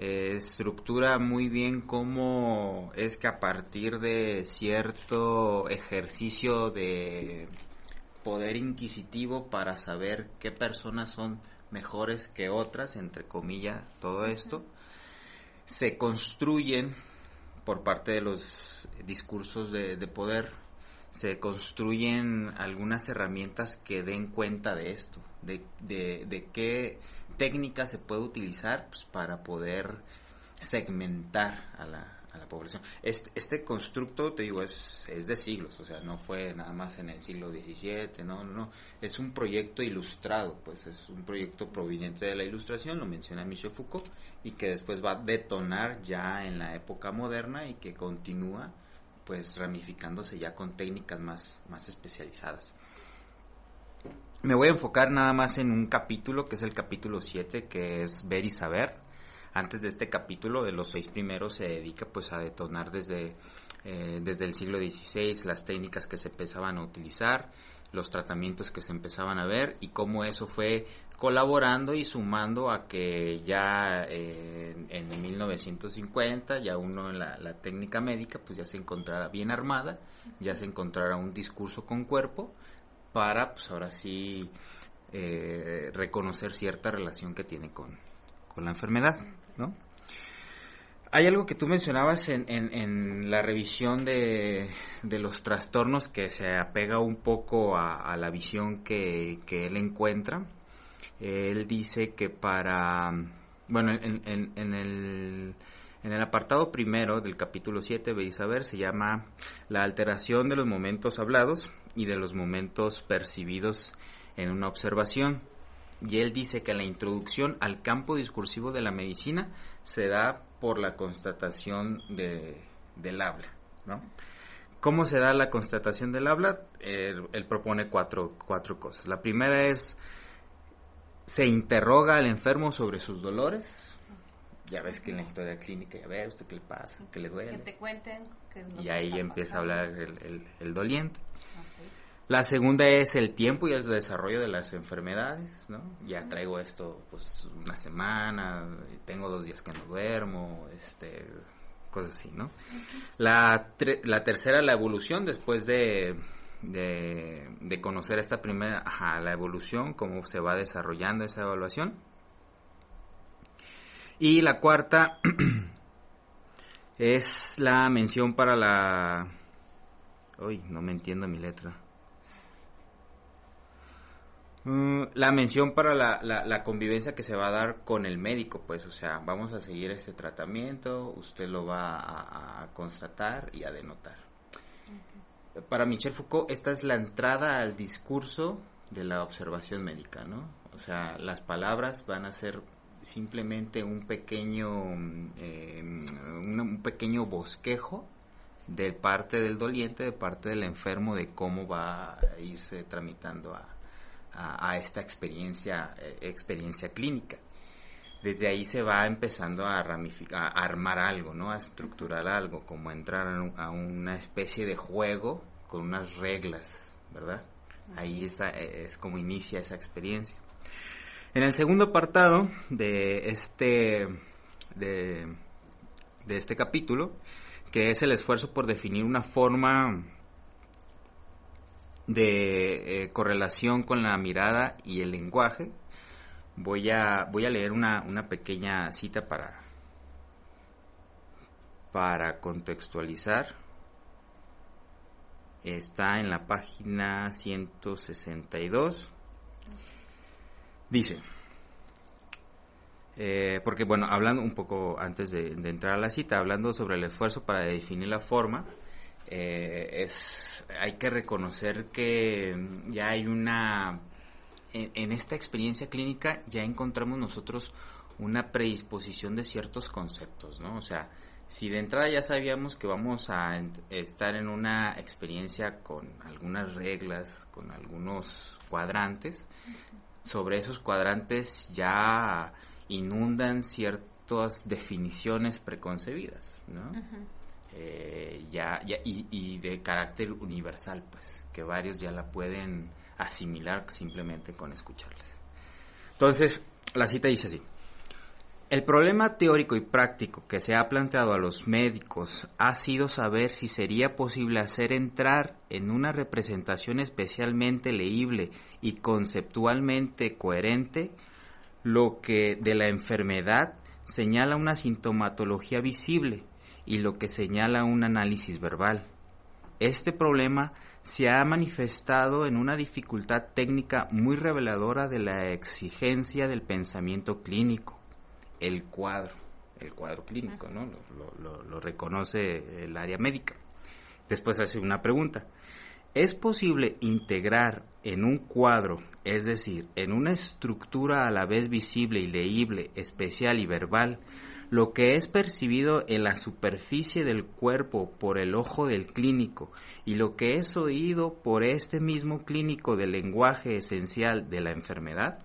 estructura muy bien cómo es que a partir de cierto ejercicio de poder inquisitivo para saber qué personas son mejores que otras, entre comillas, todo esto, se construyen por parte de los discursos de, poder, se construyen algunas herramientas que den cuenta de esto, de, de, de qué técnica se puede utilizar pues, para poder segmentar a la, a la población. Este, este constructo, te digo, es, es de siglos, o sea, no fue nada más en el siglo XVII, no, no, es un proyecto ilustrado, pues es un proyecto proveniente de la ilustración, lo menciona Michel Foucault, y que después va a detonar ya en la época moderna y que continúa pues ramificándose ya con técnicas más, más especializadas. Me voy a enfocar nada más en un capítulo, que es el capítulo 7, que es Ver y Saber. Antes de este capítulo, de los seis primeros, se dedica pues a detonar desde, eh, desde el siglo XVI las técnicas que se empezaban a utilizar, los tratamientos que se empezaban a ver y cómo eso fue colaborando y sumando a que ya eh, en 1950 ya uno en la, la, técnica médica pues ya se encontrara bien armada, ya se encontrara un discurso con cuerpo para, pues ahora sí, eh, reconocer cierta relación que tiene con, la enfermedad, ¿no? Hay algo que tú mencionabas en, en, la revisión de, de, los trastornos que se apega un poco a, la visión que, él encuentra. Él dice que para, bueno, en, en, el, en el apartado primero del capítulo 7, veis a ver, se llama La alteración de los momentos hablados y de los momentos percibidos en una observación. Y él dice que la introducción al campo discursivo de la medicina se da por la constatación de, del habla, ¿no? ¿Cómo se da la constatación del habla? Él, propone cuatro, cuatro cosas. La primera es, se interroga al enfermo sobre sus dolores. Ya ves que en la historia clínica, ya ves usted qué le pasa, qué le duele. Que te cuenten. y ahí empieza a hablar el, el doliente. La segunda es el tiempo y el desarrollo de las enfermedades, ¿no? Ya traigo esto pues una semana, tengo dos días que no duermo, este, cosas así, ¿no? La, la tercera, la evolución después de, de, conocer esta primera, ajá, la evolución, cómo se va desarrollando esa evaluación. Y la cuarta es la mención para la... Uy, no me entiendo mi letra. Mm, la mención para la, la, convivencia que se va a dar con el médico, pues, o sea, vamos a seguir este tratamiento, usted lo va a, constatar y a denotar. Para Michel Foucault, esta es la entrada al discurso de la observación médica, ¿no? O sea, las palabras van a ser simplemente un pequeño, eh, un, un pequeño bosquejo de parte del doliente, de parte del enfermo, de cómo va a irse tramitando a, a, a esta experiencia, eh, experiencia clínica. Desde ahí se va empezando a ramificar, a armar algo, ¿no? A estructurar algo, como entrar a una especie de juego con unas reglas, ¿verdad? Ahí está, eh, es como inicia esa experiencia. En el segundo apartado de este, de, de este capítulo, que es el esfuerzo por definir una forma de eh, correlación con la mirada y el lenguaje, voy a, voy a leer una, una pequeña cita para, para contextualizar. Está en la página 162. Dice, eh, porque bueno, hablando un poco antes de, de entrar a la cita, hablando sobre el esfuerzo para definir la forma, eh, es, hay que reconocer que ya hay una, en, en esta experiencia clínica ya encontramos nosotros una predisposición de ciertos conceptos, ¿no? O sea, si de entrada ya sabíamos que vamos a estar en una experiencia con algunas reglas, con algunos cuadrantes, sobre esos cuadrantes ya inundan ciertas definiciones preconcebidas, ¿no? Ujú. Eh, ya, y, y de carácter universal, pues, que varios ya la pueden asimilar simplemente con escucharlas. Entonces, la cita dice así. El problema teórico y práctico que se ha planteado a los médicos ha sido saber si sería posible hacer entrar en una representación especialmente leíble y conceptualmente coherente lo que de la enfermedad señala una sintomatología visible y lo que señala un análisis verbal. Este problema se ha manifestado en una dificultad técnica muy reveladora de la exigencia del pensamiento clínico, el cuadro, el cuadro clínico, ¿no? Lo, reconoce el área médica. Después hace una pregunta. ¿Es posible integrar en un cuadro, es decir, en una estructura a la vez visible y leíble, especial y verbal, lo que es percibido en la superficie del cuerpo por el ojo del clínico y lo que es oído por este mismo clínico del lenguaje esencial de la enfermedad?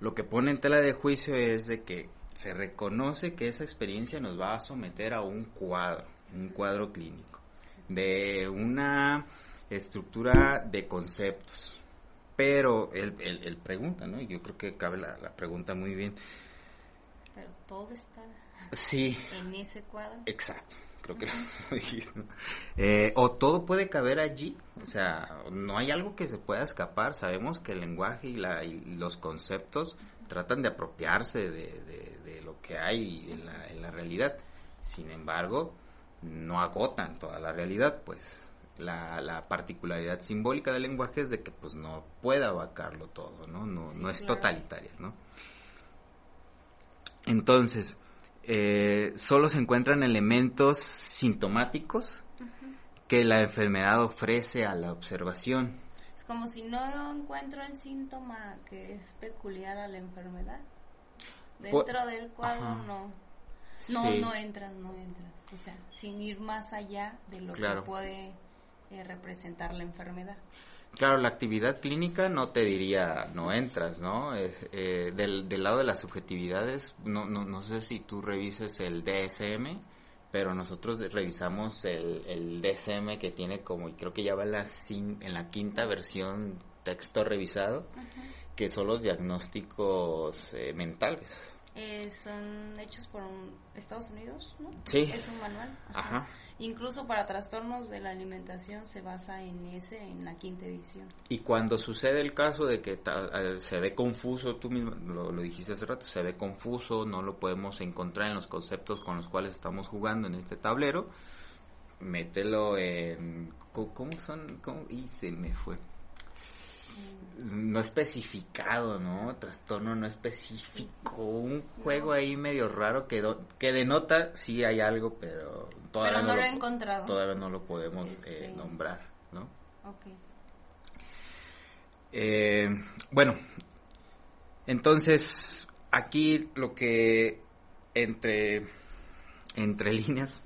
Lo que pone en tela de juicio es de que se reconoce que esa experiencia nos va a someter a un cuadro, un cuadro clínico, de una estructura de conceptos. Pero él, pregunta, ¿no? Yo creo que cabe la pregunta muy bien. Pero todo está Sí, en ese cuadro. Exacto, creo que lo dijiste. ¿no? Eh, o todo puede caber allí, o sea, no hay algo que se pueda escapar. Sabemos que el lenguaje y, la, y los conceptos tratan de apropiarse de, de- de lo que hay en la, en la realidad. Sin embargo, no agotan toda la realidad, pues la, la particularidad simbólica del lenguaje es de que pues no puede abarcarlo todo, ¿no? No, Sí, no es claro. totalitaria, ¿no? Entonces, eh, solo se encuentran elementos sintomáticos que la enfermedad ofrece a la observación. Es como si no encuentro el síntoma que es peculiar a la enfermedad. Dentro del cuadro Ajá. no. No, Sí. no entras, no entras. O sea, sin ir más allá de lo Claro. que puede eh, representar la enfermedad. Claro, la actividad clínica no te diría no entras, ¿no? Eh, del, del lado de las subjetividades, no, no, no sé si tú revises el DSM, pero nosotros revisamos el, el DSM que tiene como, y creo que ya va en la, en la quinta versión texto revisado, que son los diagnósticos eh, mentales. Eh, son hechos por un- Estados Unidos, ¿no? Sí. Es un manual. Ajá. Incluso para trastornos de la alimentación se basa en ese, en la quinta edición. Y cuando sucede el caso de que ta- eh, se ve confuso, tú mismo lo, lo dijiste hace rato, se ve confuso, no lo podemos encontrar en los conceptos con los cuales estamos jugando en este tablero, mételo en... ¿Cómo cómo son? ¿Cómo? Y se me fue. No especificado, ¿no? Trastorno no específico. Un juego ahí medio raro que, do- que denota sí hay algo, pero todavía Pero no lo he encontrado. Todavía no lo podemos Este- eh, nombrar, ¿no? Ok. Eh, bueno, entonces aquí lo que entre, entre líneas,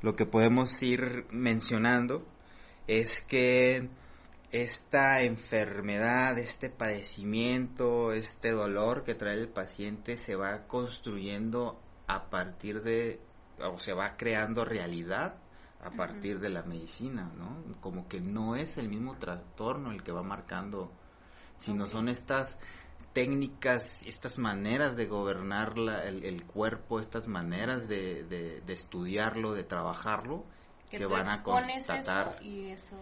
lo que podemos ir mencionando es que esta enfermedad, este padecimiento, este dolor que trae el paciente se va construyendo a partir de, o se va creando realidad a partir de la medicina, ¿no? Como que no es el mismo trastorno el que va marcando, sino son estas técnicas, estas maneras de gobernar la, el, el, cuerpo, estas maneras de, de, de estudiarlo, de trabajarlo, que, van a constatar. eso y eso...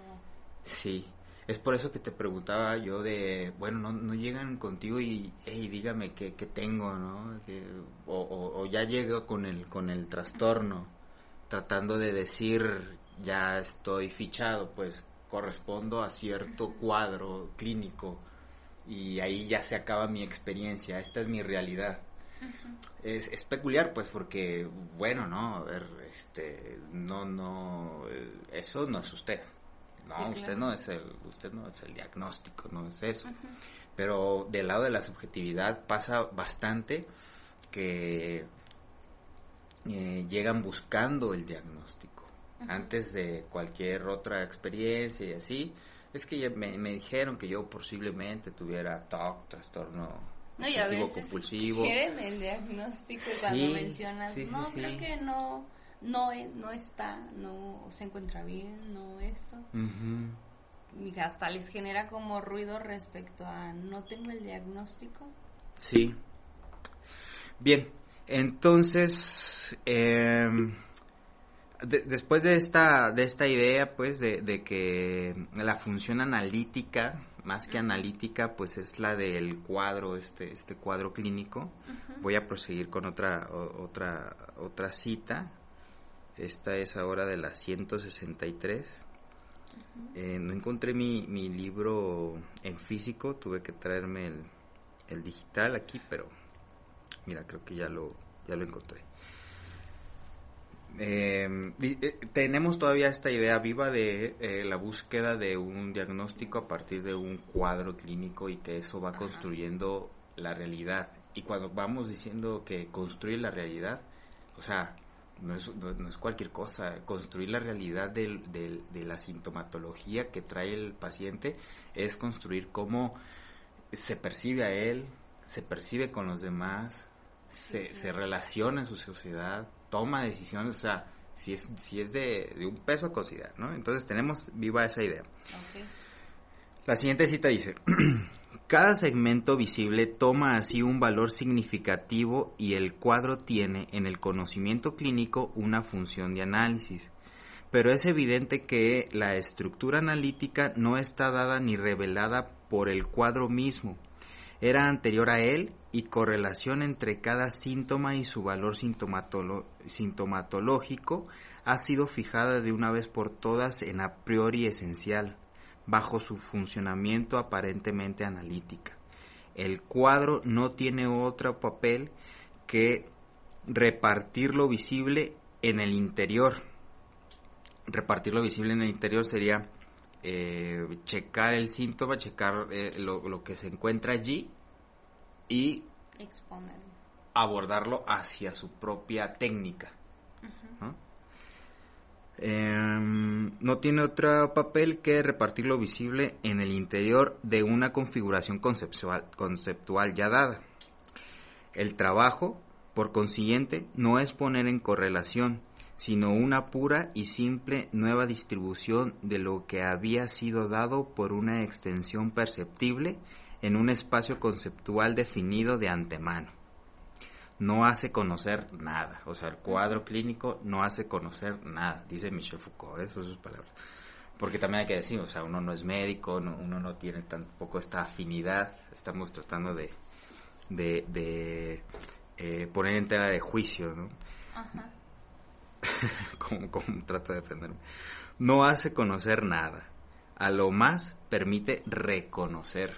Sí, es por eso que te preguntaba yo de, bueno, no, no llegan contigo y, hey, dígame qué, qué tengo, ¿no? Que- o, o- o ya llego con el, con el trastorno, tratando de decir, ya estoy fichado, pues correspondo a cierto cuadro clínico y ahí ya se acaba mi experiencia, esta es mi realidad. Es, es peculiar, pues, porque, bueno, no, a ver, este, no, no, eh, eso no es usted. No, Sí, usted claro. no es el, usted no es el diagnóstico, no es eso. Pero del lado de la subjetividad pasa bastante que eh, llegan buscando el diagnóstico antes de cualquier otra experiencia y así. Es que ya me, me dijeron que yo posiblemente tuviera TOC, trastorno No, y a veces compulsivo. quieren el diagnóstico cuando Sí, mencionas, sí, no, sí. creo que no, no, e- no está, no se encuentra bien, no esto. Ujú. Y hasta les genera como ruido respecto a no tengo el diagnóstico. Sí. Bien, entonces, eh, de- después de esta, de esta idea, pues, de, de que la función analítica, más que analítica, pues es la del cuadro, este, este cuadro clínico, voy a proseguir con otra, o- otra, otra cita. Esta es ahora de la 163. Eh, no encontré mi, mi libro en físico, tuve que traerme el, el digital aquí, pero mira, creo que ya lo, ya lo encontré. Eh, di- eh, tenemos todavía esta idea viva de eh, la búsqueda de un diagnóstico a partir de un cuadro clínico y que eso va construyendo la realidad. Y cuando vamos diciendo que construye la realidad, o sea, no es, no, no es cualquier cosa. Construir la realidad del- del- de la sintomatología que trae el paciente es construir cómo se percibe a él, se percibe con los demás, se, se relaciona en su sociedad, toma decisiones, o sea, si es, si es de, de un peso a considerar, ¿no? Entonces tenemos viva esa idea. La siguiente cita dice, cada segmento visible toma así un valor significativo y el cuadro tiene en el conocimiento clínico una función de análisis. Pero es evidente que la estructura analítica no está dada ni revelada por el cuadro mismo. Era anterior a él y correlación entre cada síntoma y su valor sintomatológico ha sido fijada de una vez por todas en a priori esencial bajo su funcionamiento aparentemente analítica. El cuadro no tiene otro papel que repartir lo visible en el interior. Repartir lo visible en el interior sería eh, checar el síntoma, checar eh, lo, lo que se encuentra allí y Exponerlo. abordarlo hacia su propia técnica. ¿no? Em, no tiene otro papel que repartir lo visible en el interior de una configuración conceptual, conceptual ya dada. El trabajo, por consiguiente, no es poner en correlación, sino una pura y simple nueva distribución de lo que había sido dado por una extensión perceptible en un espacio conceptual definido de antemano no hace conocer nada. O sea, el cuadro clínico no hace conocer nada, dice Michel Foucault, eso son sus palabras. Porque también hay que decir, o sea, uno no es médico, no- uno no tiene tampoco esta afinidad, estamos tratando de, de, de, eh, poner en tela de juicio, ¿no? Ajá. como, como trato de defenderme. No hace conocer nada. A lo más permite reconocer.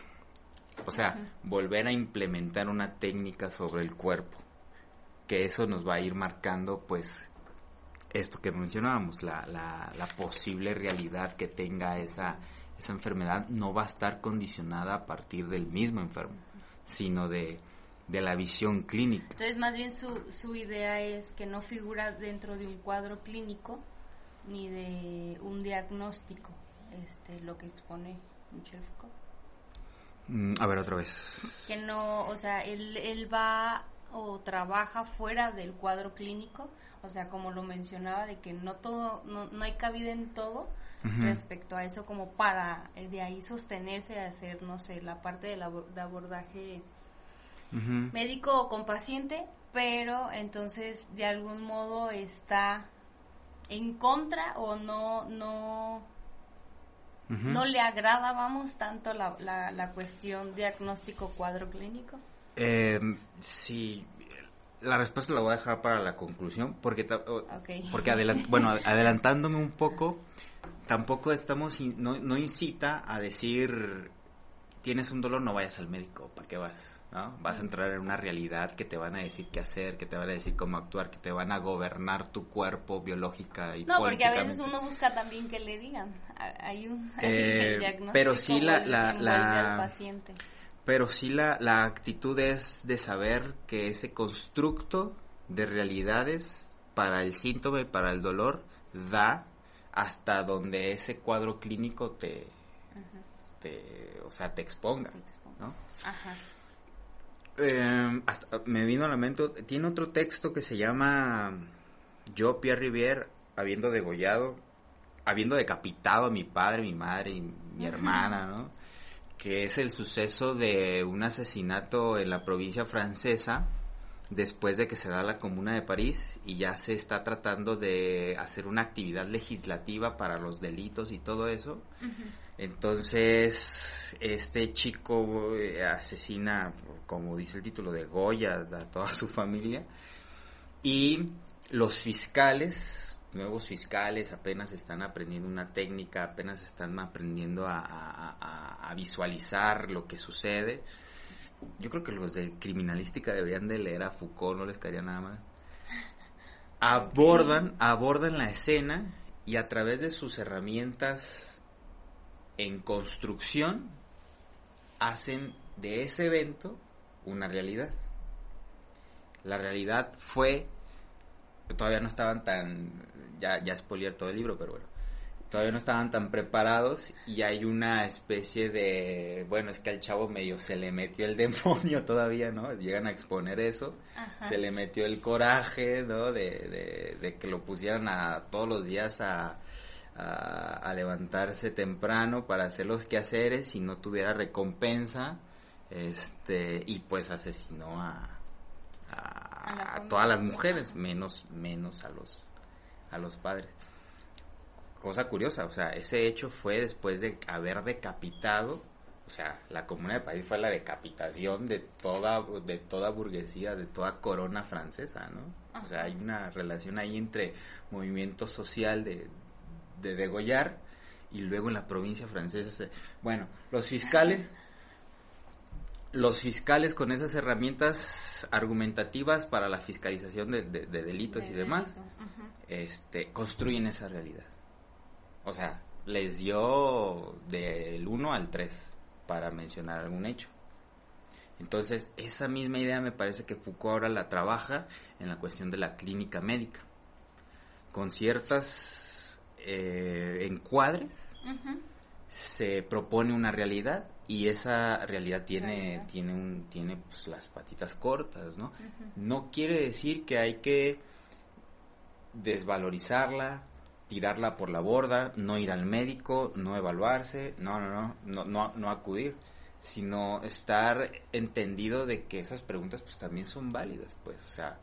O sea, volver a implementar una técnica sobre el cuerpo. Que eso nos va a ir marcando, pues, esto que mencionábamos, la, la, la posible realidad que tenga esa, esa enfermedad no va a estar condicionada a partir del mismo enfermo, sino de, de la visión clínica. Entonces, más bien su, su idea es que no figura dentro de un cuadro clínico ni de un diagnóstico, este, lo que expone Michel Foucault. Mm, a ver, otra vez. Que no, o sea, él, él va o trabaja fuera del cuadro clínico, o sea, como lo mencionaba, de que no todo, no, no hay cabida en todo respecto a eso, como para eh, de ahí sostenerse a hacer, no sé, la parte del abo- de abordaje médico o con paciente, pero entonces de algún modo está en contra o no, no, no le agrada, vamos, tanto la, la, la cuestión diagnóstico cuadro clínico. Eh, sí, la respuesta la voy a dejar para la conclusión, porque, porque adelan- bueno, adelantándome un poco, tampoco estamos, in- no, no incita a decir, tienes un dolor, no vayas al médico, ¿para qué vas? ¿no? Vas a entrar en una realidad que te van a decir qué hacer, que te van a decir cómo actuar, que te van a gobernar tu cuerpo biológica y No, porque a veces uno busca también que le digan. Hay un Eh, diagnóstico pero sí la- la- paciente. Pero sí la, la actitud es de saber que ese constructo de realidades para el síntoma y para el dolor da hasta donde ese cuadro clínico te, te o sea, te exponga, te. ¿no? Ajá. Eh, hasta- me vino a la mente, tiene otro texto que se llama Yo, Pierre Rivière, habiendo degollado, habiendo decapitado a mi padre, mi madre y mi hermana, ¿no? Que es el suceso de un asesinato en la provincia francesa después de que se da la Comuna de París y ya se está tratando de hacer una actividad legislativa para los delitos y todo eso. Entonces, este chico eh, asesina, como dice el título, de Goya a toda su familia. Y los fiscales, nuevos fiscales, apenas están aprendiendo una técnica, apenas están aprendiendo a, a- a- a visualizar lo que sucede. Yo creo que los de criminalística deberían de leer a Foucault, no les caería nada más. Abordan, abordan la escena y a través de sus herramientas en construcción hacen de ese evento una realidad. La realidad fue, todavía no estaban tan, ya, ya spoiler todo el libro, pero bueno, todavía no estaban tan preparados y hay una especie de, bueno, es que al chavo medio se le metió el demonio todavía, ¿no? Llegan a exponer eso, Ajá. se le metió el coraje, ¿no? De, de, de que lo pusieran a todos los días a, a, a levantarse temprano para hacer los quehaceres y no tuviera recompensa, este, y pues asesinó a, A la a, todas las mujeres, menos, menos a los, a los padres. Cosa curiosa, o sea, ese hecho fue después de haber decapitado, o sea, la Comuna de París fue la decapitación de toda, de toda burguesía, de toda corona francesa, ¿no? O sea, hay una relación ahí entre movimiento social de, de degollar y luego en la provincia francesa. se- Bueno, los fiscales los fiscales con esas herramientas argumentativas para la fiscalización de, de- de delitos y De demás, este, construyen esa realidad. O sea, les dio del 1 al 3 para mencionar algún hecho. Entonces, esa misma idea me parece que Foucault ahora la trabaja en la cuestión de la clínica médica, con ciertas eh, encuadres. Se propone una realidad y esa realidad tiene Realidad. tiene un tiene pues, las patitas cortas no no quiere decir que hay que desvalorizarla tirarla por la borda no ir al médico no evaluarse no no no no no, no acudir sino estar entendido de que esas preguntas pues también son válidas pues o sea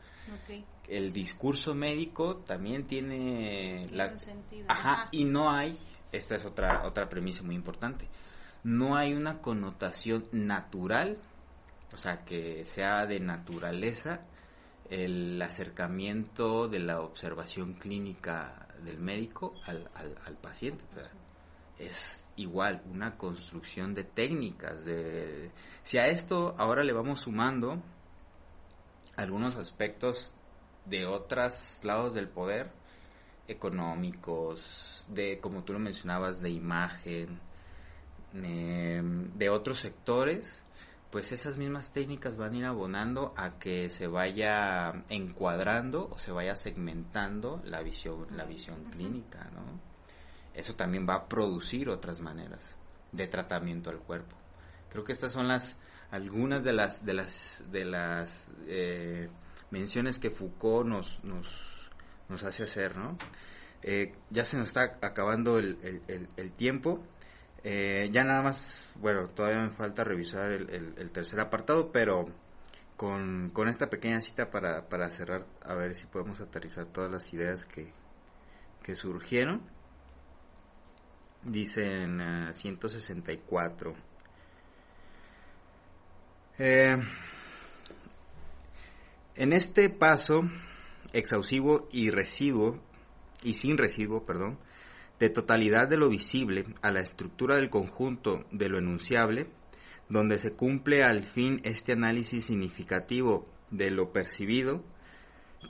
el discurso médico también tiene Tiene la un sentido. Ajá, Ajá. y no hay, esta es otra, otra premisa muy importante, no hay una connotación natural, o sea, que sea de naturaleza el acercamiento de la observación clínica del médico al, al, paciente. es igual una construcción de técnicas. De, si a esto ahora le vamos sumando algunos aspectos de otros lados del poder, económicos, de, como tú lo mencionabas, de imagen, eh, de otros sectores, pues esas mismas técnicas van a ir abonando a que se vaya encuadrando o se vaya segmentando la visión, la visión clínica, ¿no? Eso también va a producir otras maneras de tratamiento al cuerpo. Creo que estas son las algunas de las de las de las eh, menciones que Foucault nos, nos, nos hace hacer, ¿no? Eh, ya se nos está acabando el, tiempo. Eh, ya nada más, bueno, todavía me falta revisar el, tercer apartado, pero con, esta pequeña cita para, cerrar, a ver si podemos aterrizar todas las ideas que, surgieron. Dice en 164. Eh, en este paso exhaustivo y residuo, y sin residuo, perdón, de totalidad de lo visible a la estructura del conjunto de lo enunciable, donde se cumple al fin este análisis significativo de lo percibido,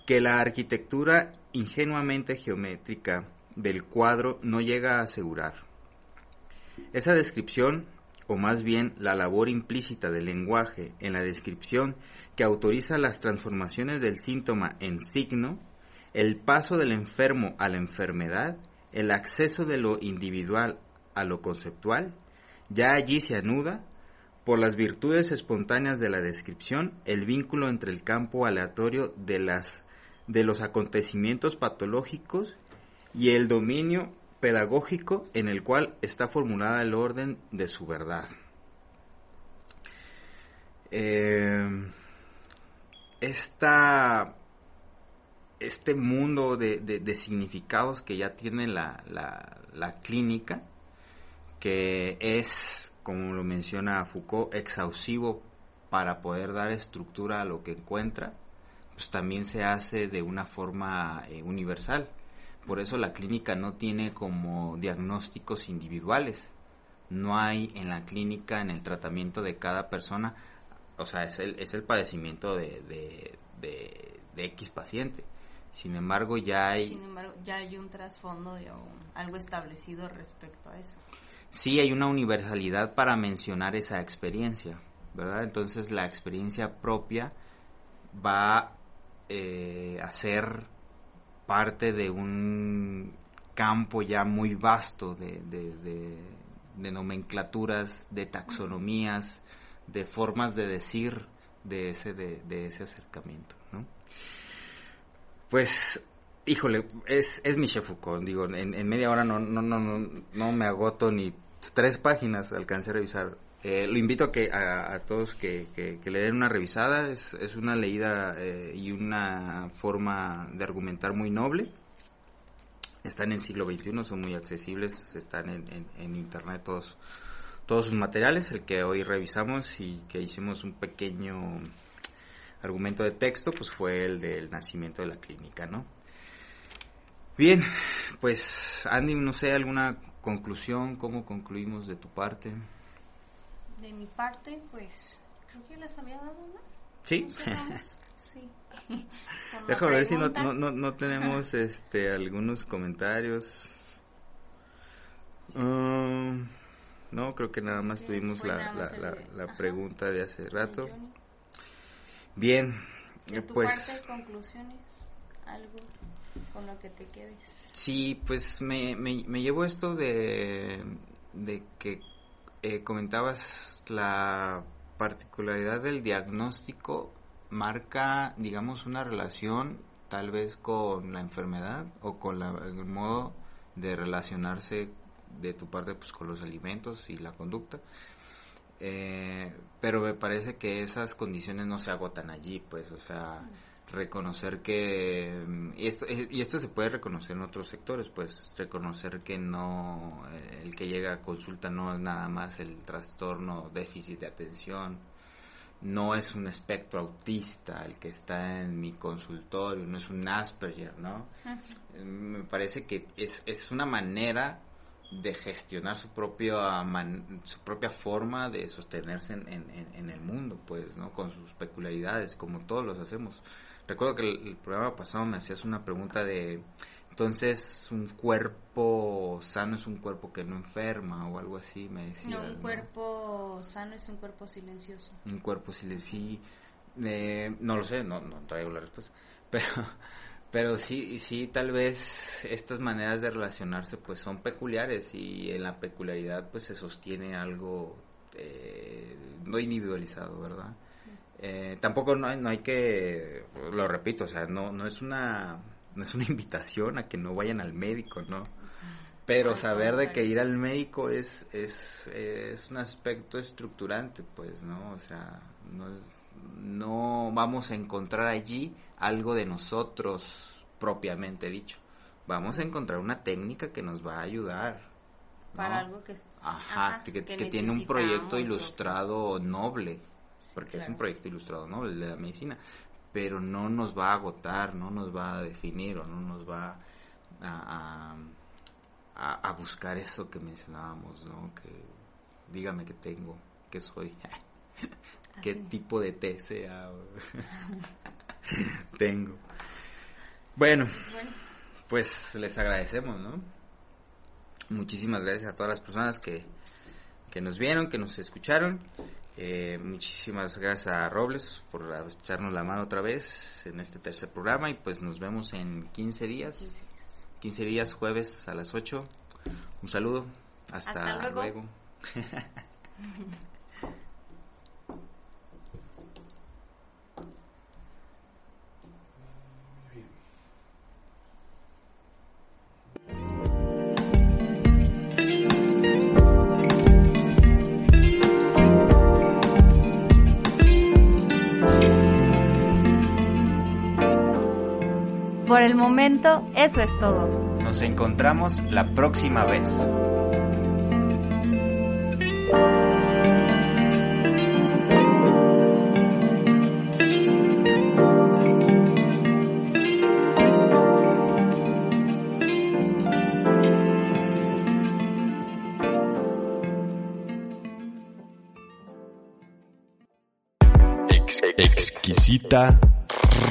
que la arquitectura ingenuamente geométrica del cuadro no llega a asegurar. Esa descripción, o más bien la labor implícita del lenguaje en la descripción que autoriza las transformaciones del síntoma en signo, el paso del enfermo a la enfermedad, el acceso de lo individual a lo conceptual, ya allí se anuda, por las virtudes espontáneas de la descripción, el vínculo entre el campo aleatorio de, las, de los acontecimientos patológicos y el dominio pedagógico en el cual está formulada el orden de su verdad. Eh, esta, este mundo de, significados que ya tiene la, la, clínica, que es, como lo menciona Foucault, exhaustivo para poder dar estructura a lo que encuentra, pues también se hace de una forma eh, universal. Por eso la clínica no tiene como diagnósticos individuales. No hay en la clínica, en el tratamiento de cada persona, o sea, es el, es el padecimiento de, de, X paciente. Sin embargo, ya hay... Sin embargo, ya hay un trasfondo de algo establecido respecto a eso. Sí, hay una universalidad para mencionar esa experiencia, ¿verdad? Entonces, la experiencia propia va eh, a ser parte de un campo ya muy vasto de, de nomenclaturas, de taxonomías, de formas de decir de ese, de, ese acercamiento, ¿no? Pues, híjole, es, es Michel Foucault, digo, en, media hora no, no, no, no, no me agoto ni tres páginas, alcancé a revisar. Eh, lo invito a, que, a, todos que, que, le den una revisada, es, es una leída eh, y una forma de argumentar muy noble. Están en siglo XXI, son muy accesibles, están en, en, en internet todos todos sus materiales, el que hoy revisamos y que hicimos un pequeño argumento de texto, pues fue el del nacimiento de la clínica, ¿no? Bien, pues Andy, no sé, alguna conclusión, ¿cómo concluimos de tu parte? De mi parte, pues creo que les había dado una. Sí. sí. Déjame ver si no, no, no, tenemos este algunos comentarios. Um, no, creo que nada más tuvimos la, la, pregunta de hace rato. Bien, ¿De tu pues... Parte, conclusiones? ¿Algo con lo que te quedes? Sí, pues me, me, llevo esto de, de que eh, comentabas la particularidad del diagnóstico marca, digamos, una relación tal vez con la enfermedad o con la, el modo de relacionarse de tu parte pues con los alimentos y la conducta. Eh, pero me parece que esas condiciones no se agotan allí, pues, o sea, reconocer que, y esto, y esto se puede reconocer en otros sectores, pues, reconocer que no, eh, el que llega a consulta no es nada más el trastorno déficit de atención, no es un espectro autista el que está en mi consultorio, no es un Asperger, ¿no? Me parece que es, es una manera de gestionar su propia su propia forma de sostenerse en, el mundo pues no con sus peculiaridades como todos los hacemos recuerdo que el, programa pasado me hacías una pregunta de Entonces, un cuerpo sano es un cuerpo que no enferma o algo así, me decía. No, un cuerpo sano es un cuerpo silencioso. Un cuerpo silencioso, sí. Eh, no lo sé, no, no traigo la respuesta. Pero, pero sí, sí, tal vez estas maneras de relacionarse pues son peculiares y en la peculiaridad pues se sostiene algo eh, no individualizado, ¿verdad? Eh, tampoco no hay, no hay que, lo repito, o sea, no, no es una no es una invitación a que no vayan al médico, ¿no? Pero saber de que ir al médico es, es, es un aspecto estructurante, pues, ¿no? O sea, no, no vamos a encontrar allí algo de nosotros propiamente dicho. Vamos a encontrar una técnica que nos va a ayudar. ¿no? Para algo que, es- Ajá, ajá, que, que que tiene un proyecto ilustrado noble, porque es un proyecto ilustrado noble de la medicina, pero no nos va a agotar, no nos va a definir o no nos va a, a, a- a buscar eso que mencionábamos, ¿no? Que dígame qué tengo, qué soy, qué tipo de té sea tengo. Bueno, Bueno, pues les agradecemos, ¿no? Muchísimas gracias a todas las personas que, que nos vieron, que nos escucharon. Eh, muchísimas gracias a Robles por echarnos la mano otra vez en este tercer programa y pues nos vemos en 15 días. 15 días, jueves a las 8. Un saludo. Hasta, Hasta luego. luego. Por el momento, eso es todo. Nos encontramos la próxima vez. Ex- exquisita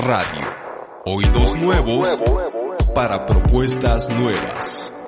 Radio. Oídos nuevos para propuestas nuevas.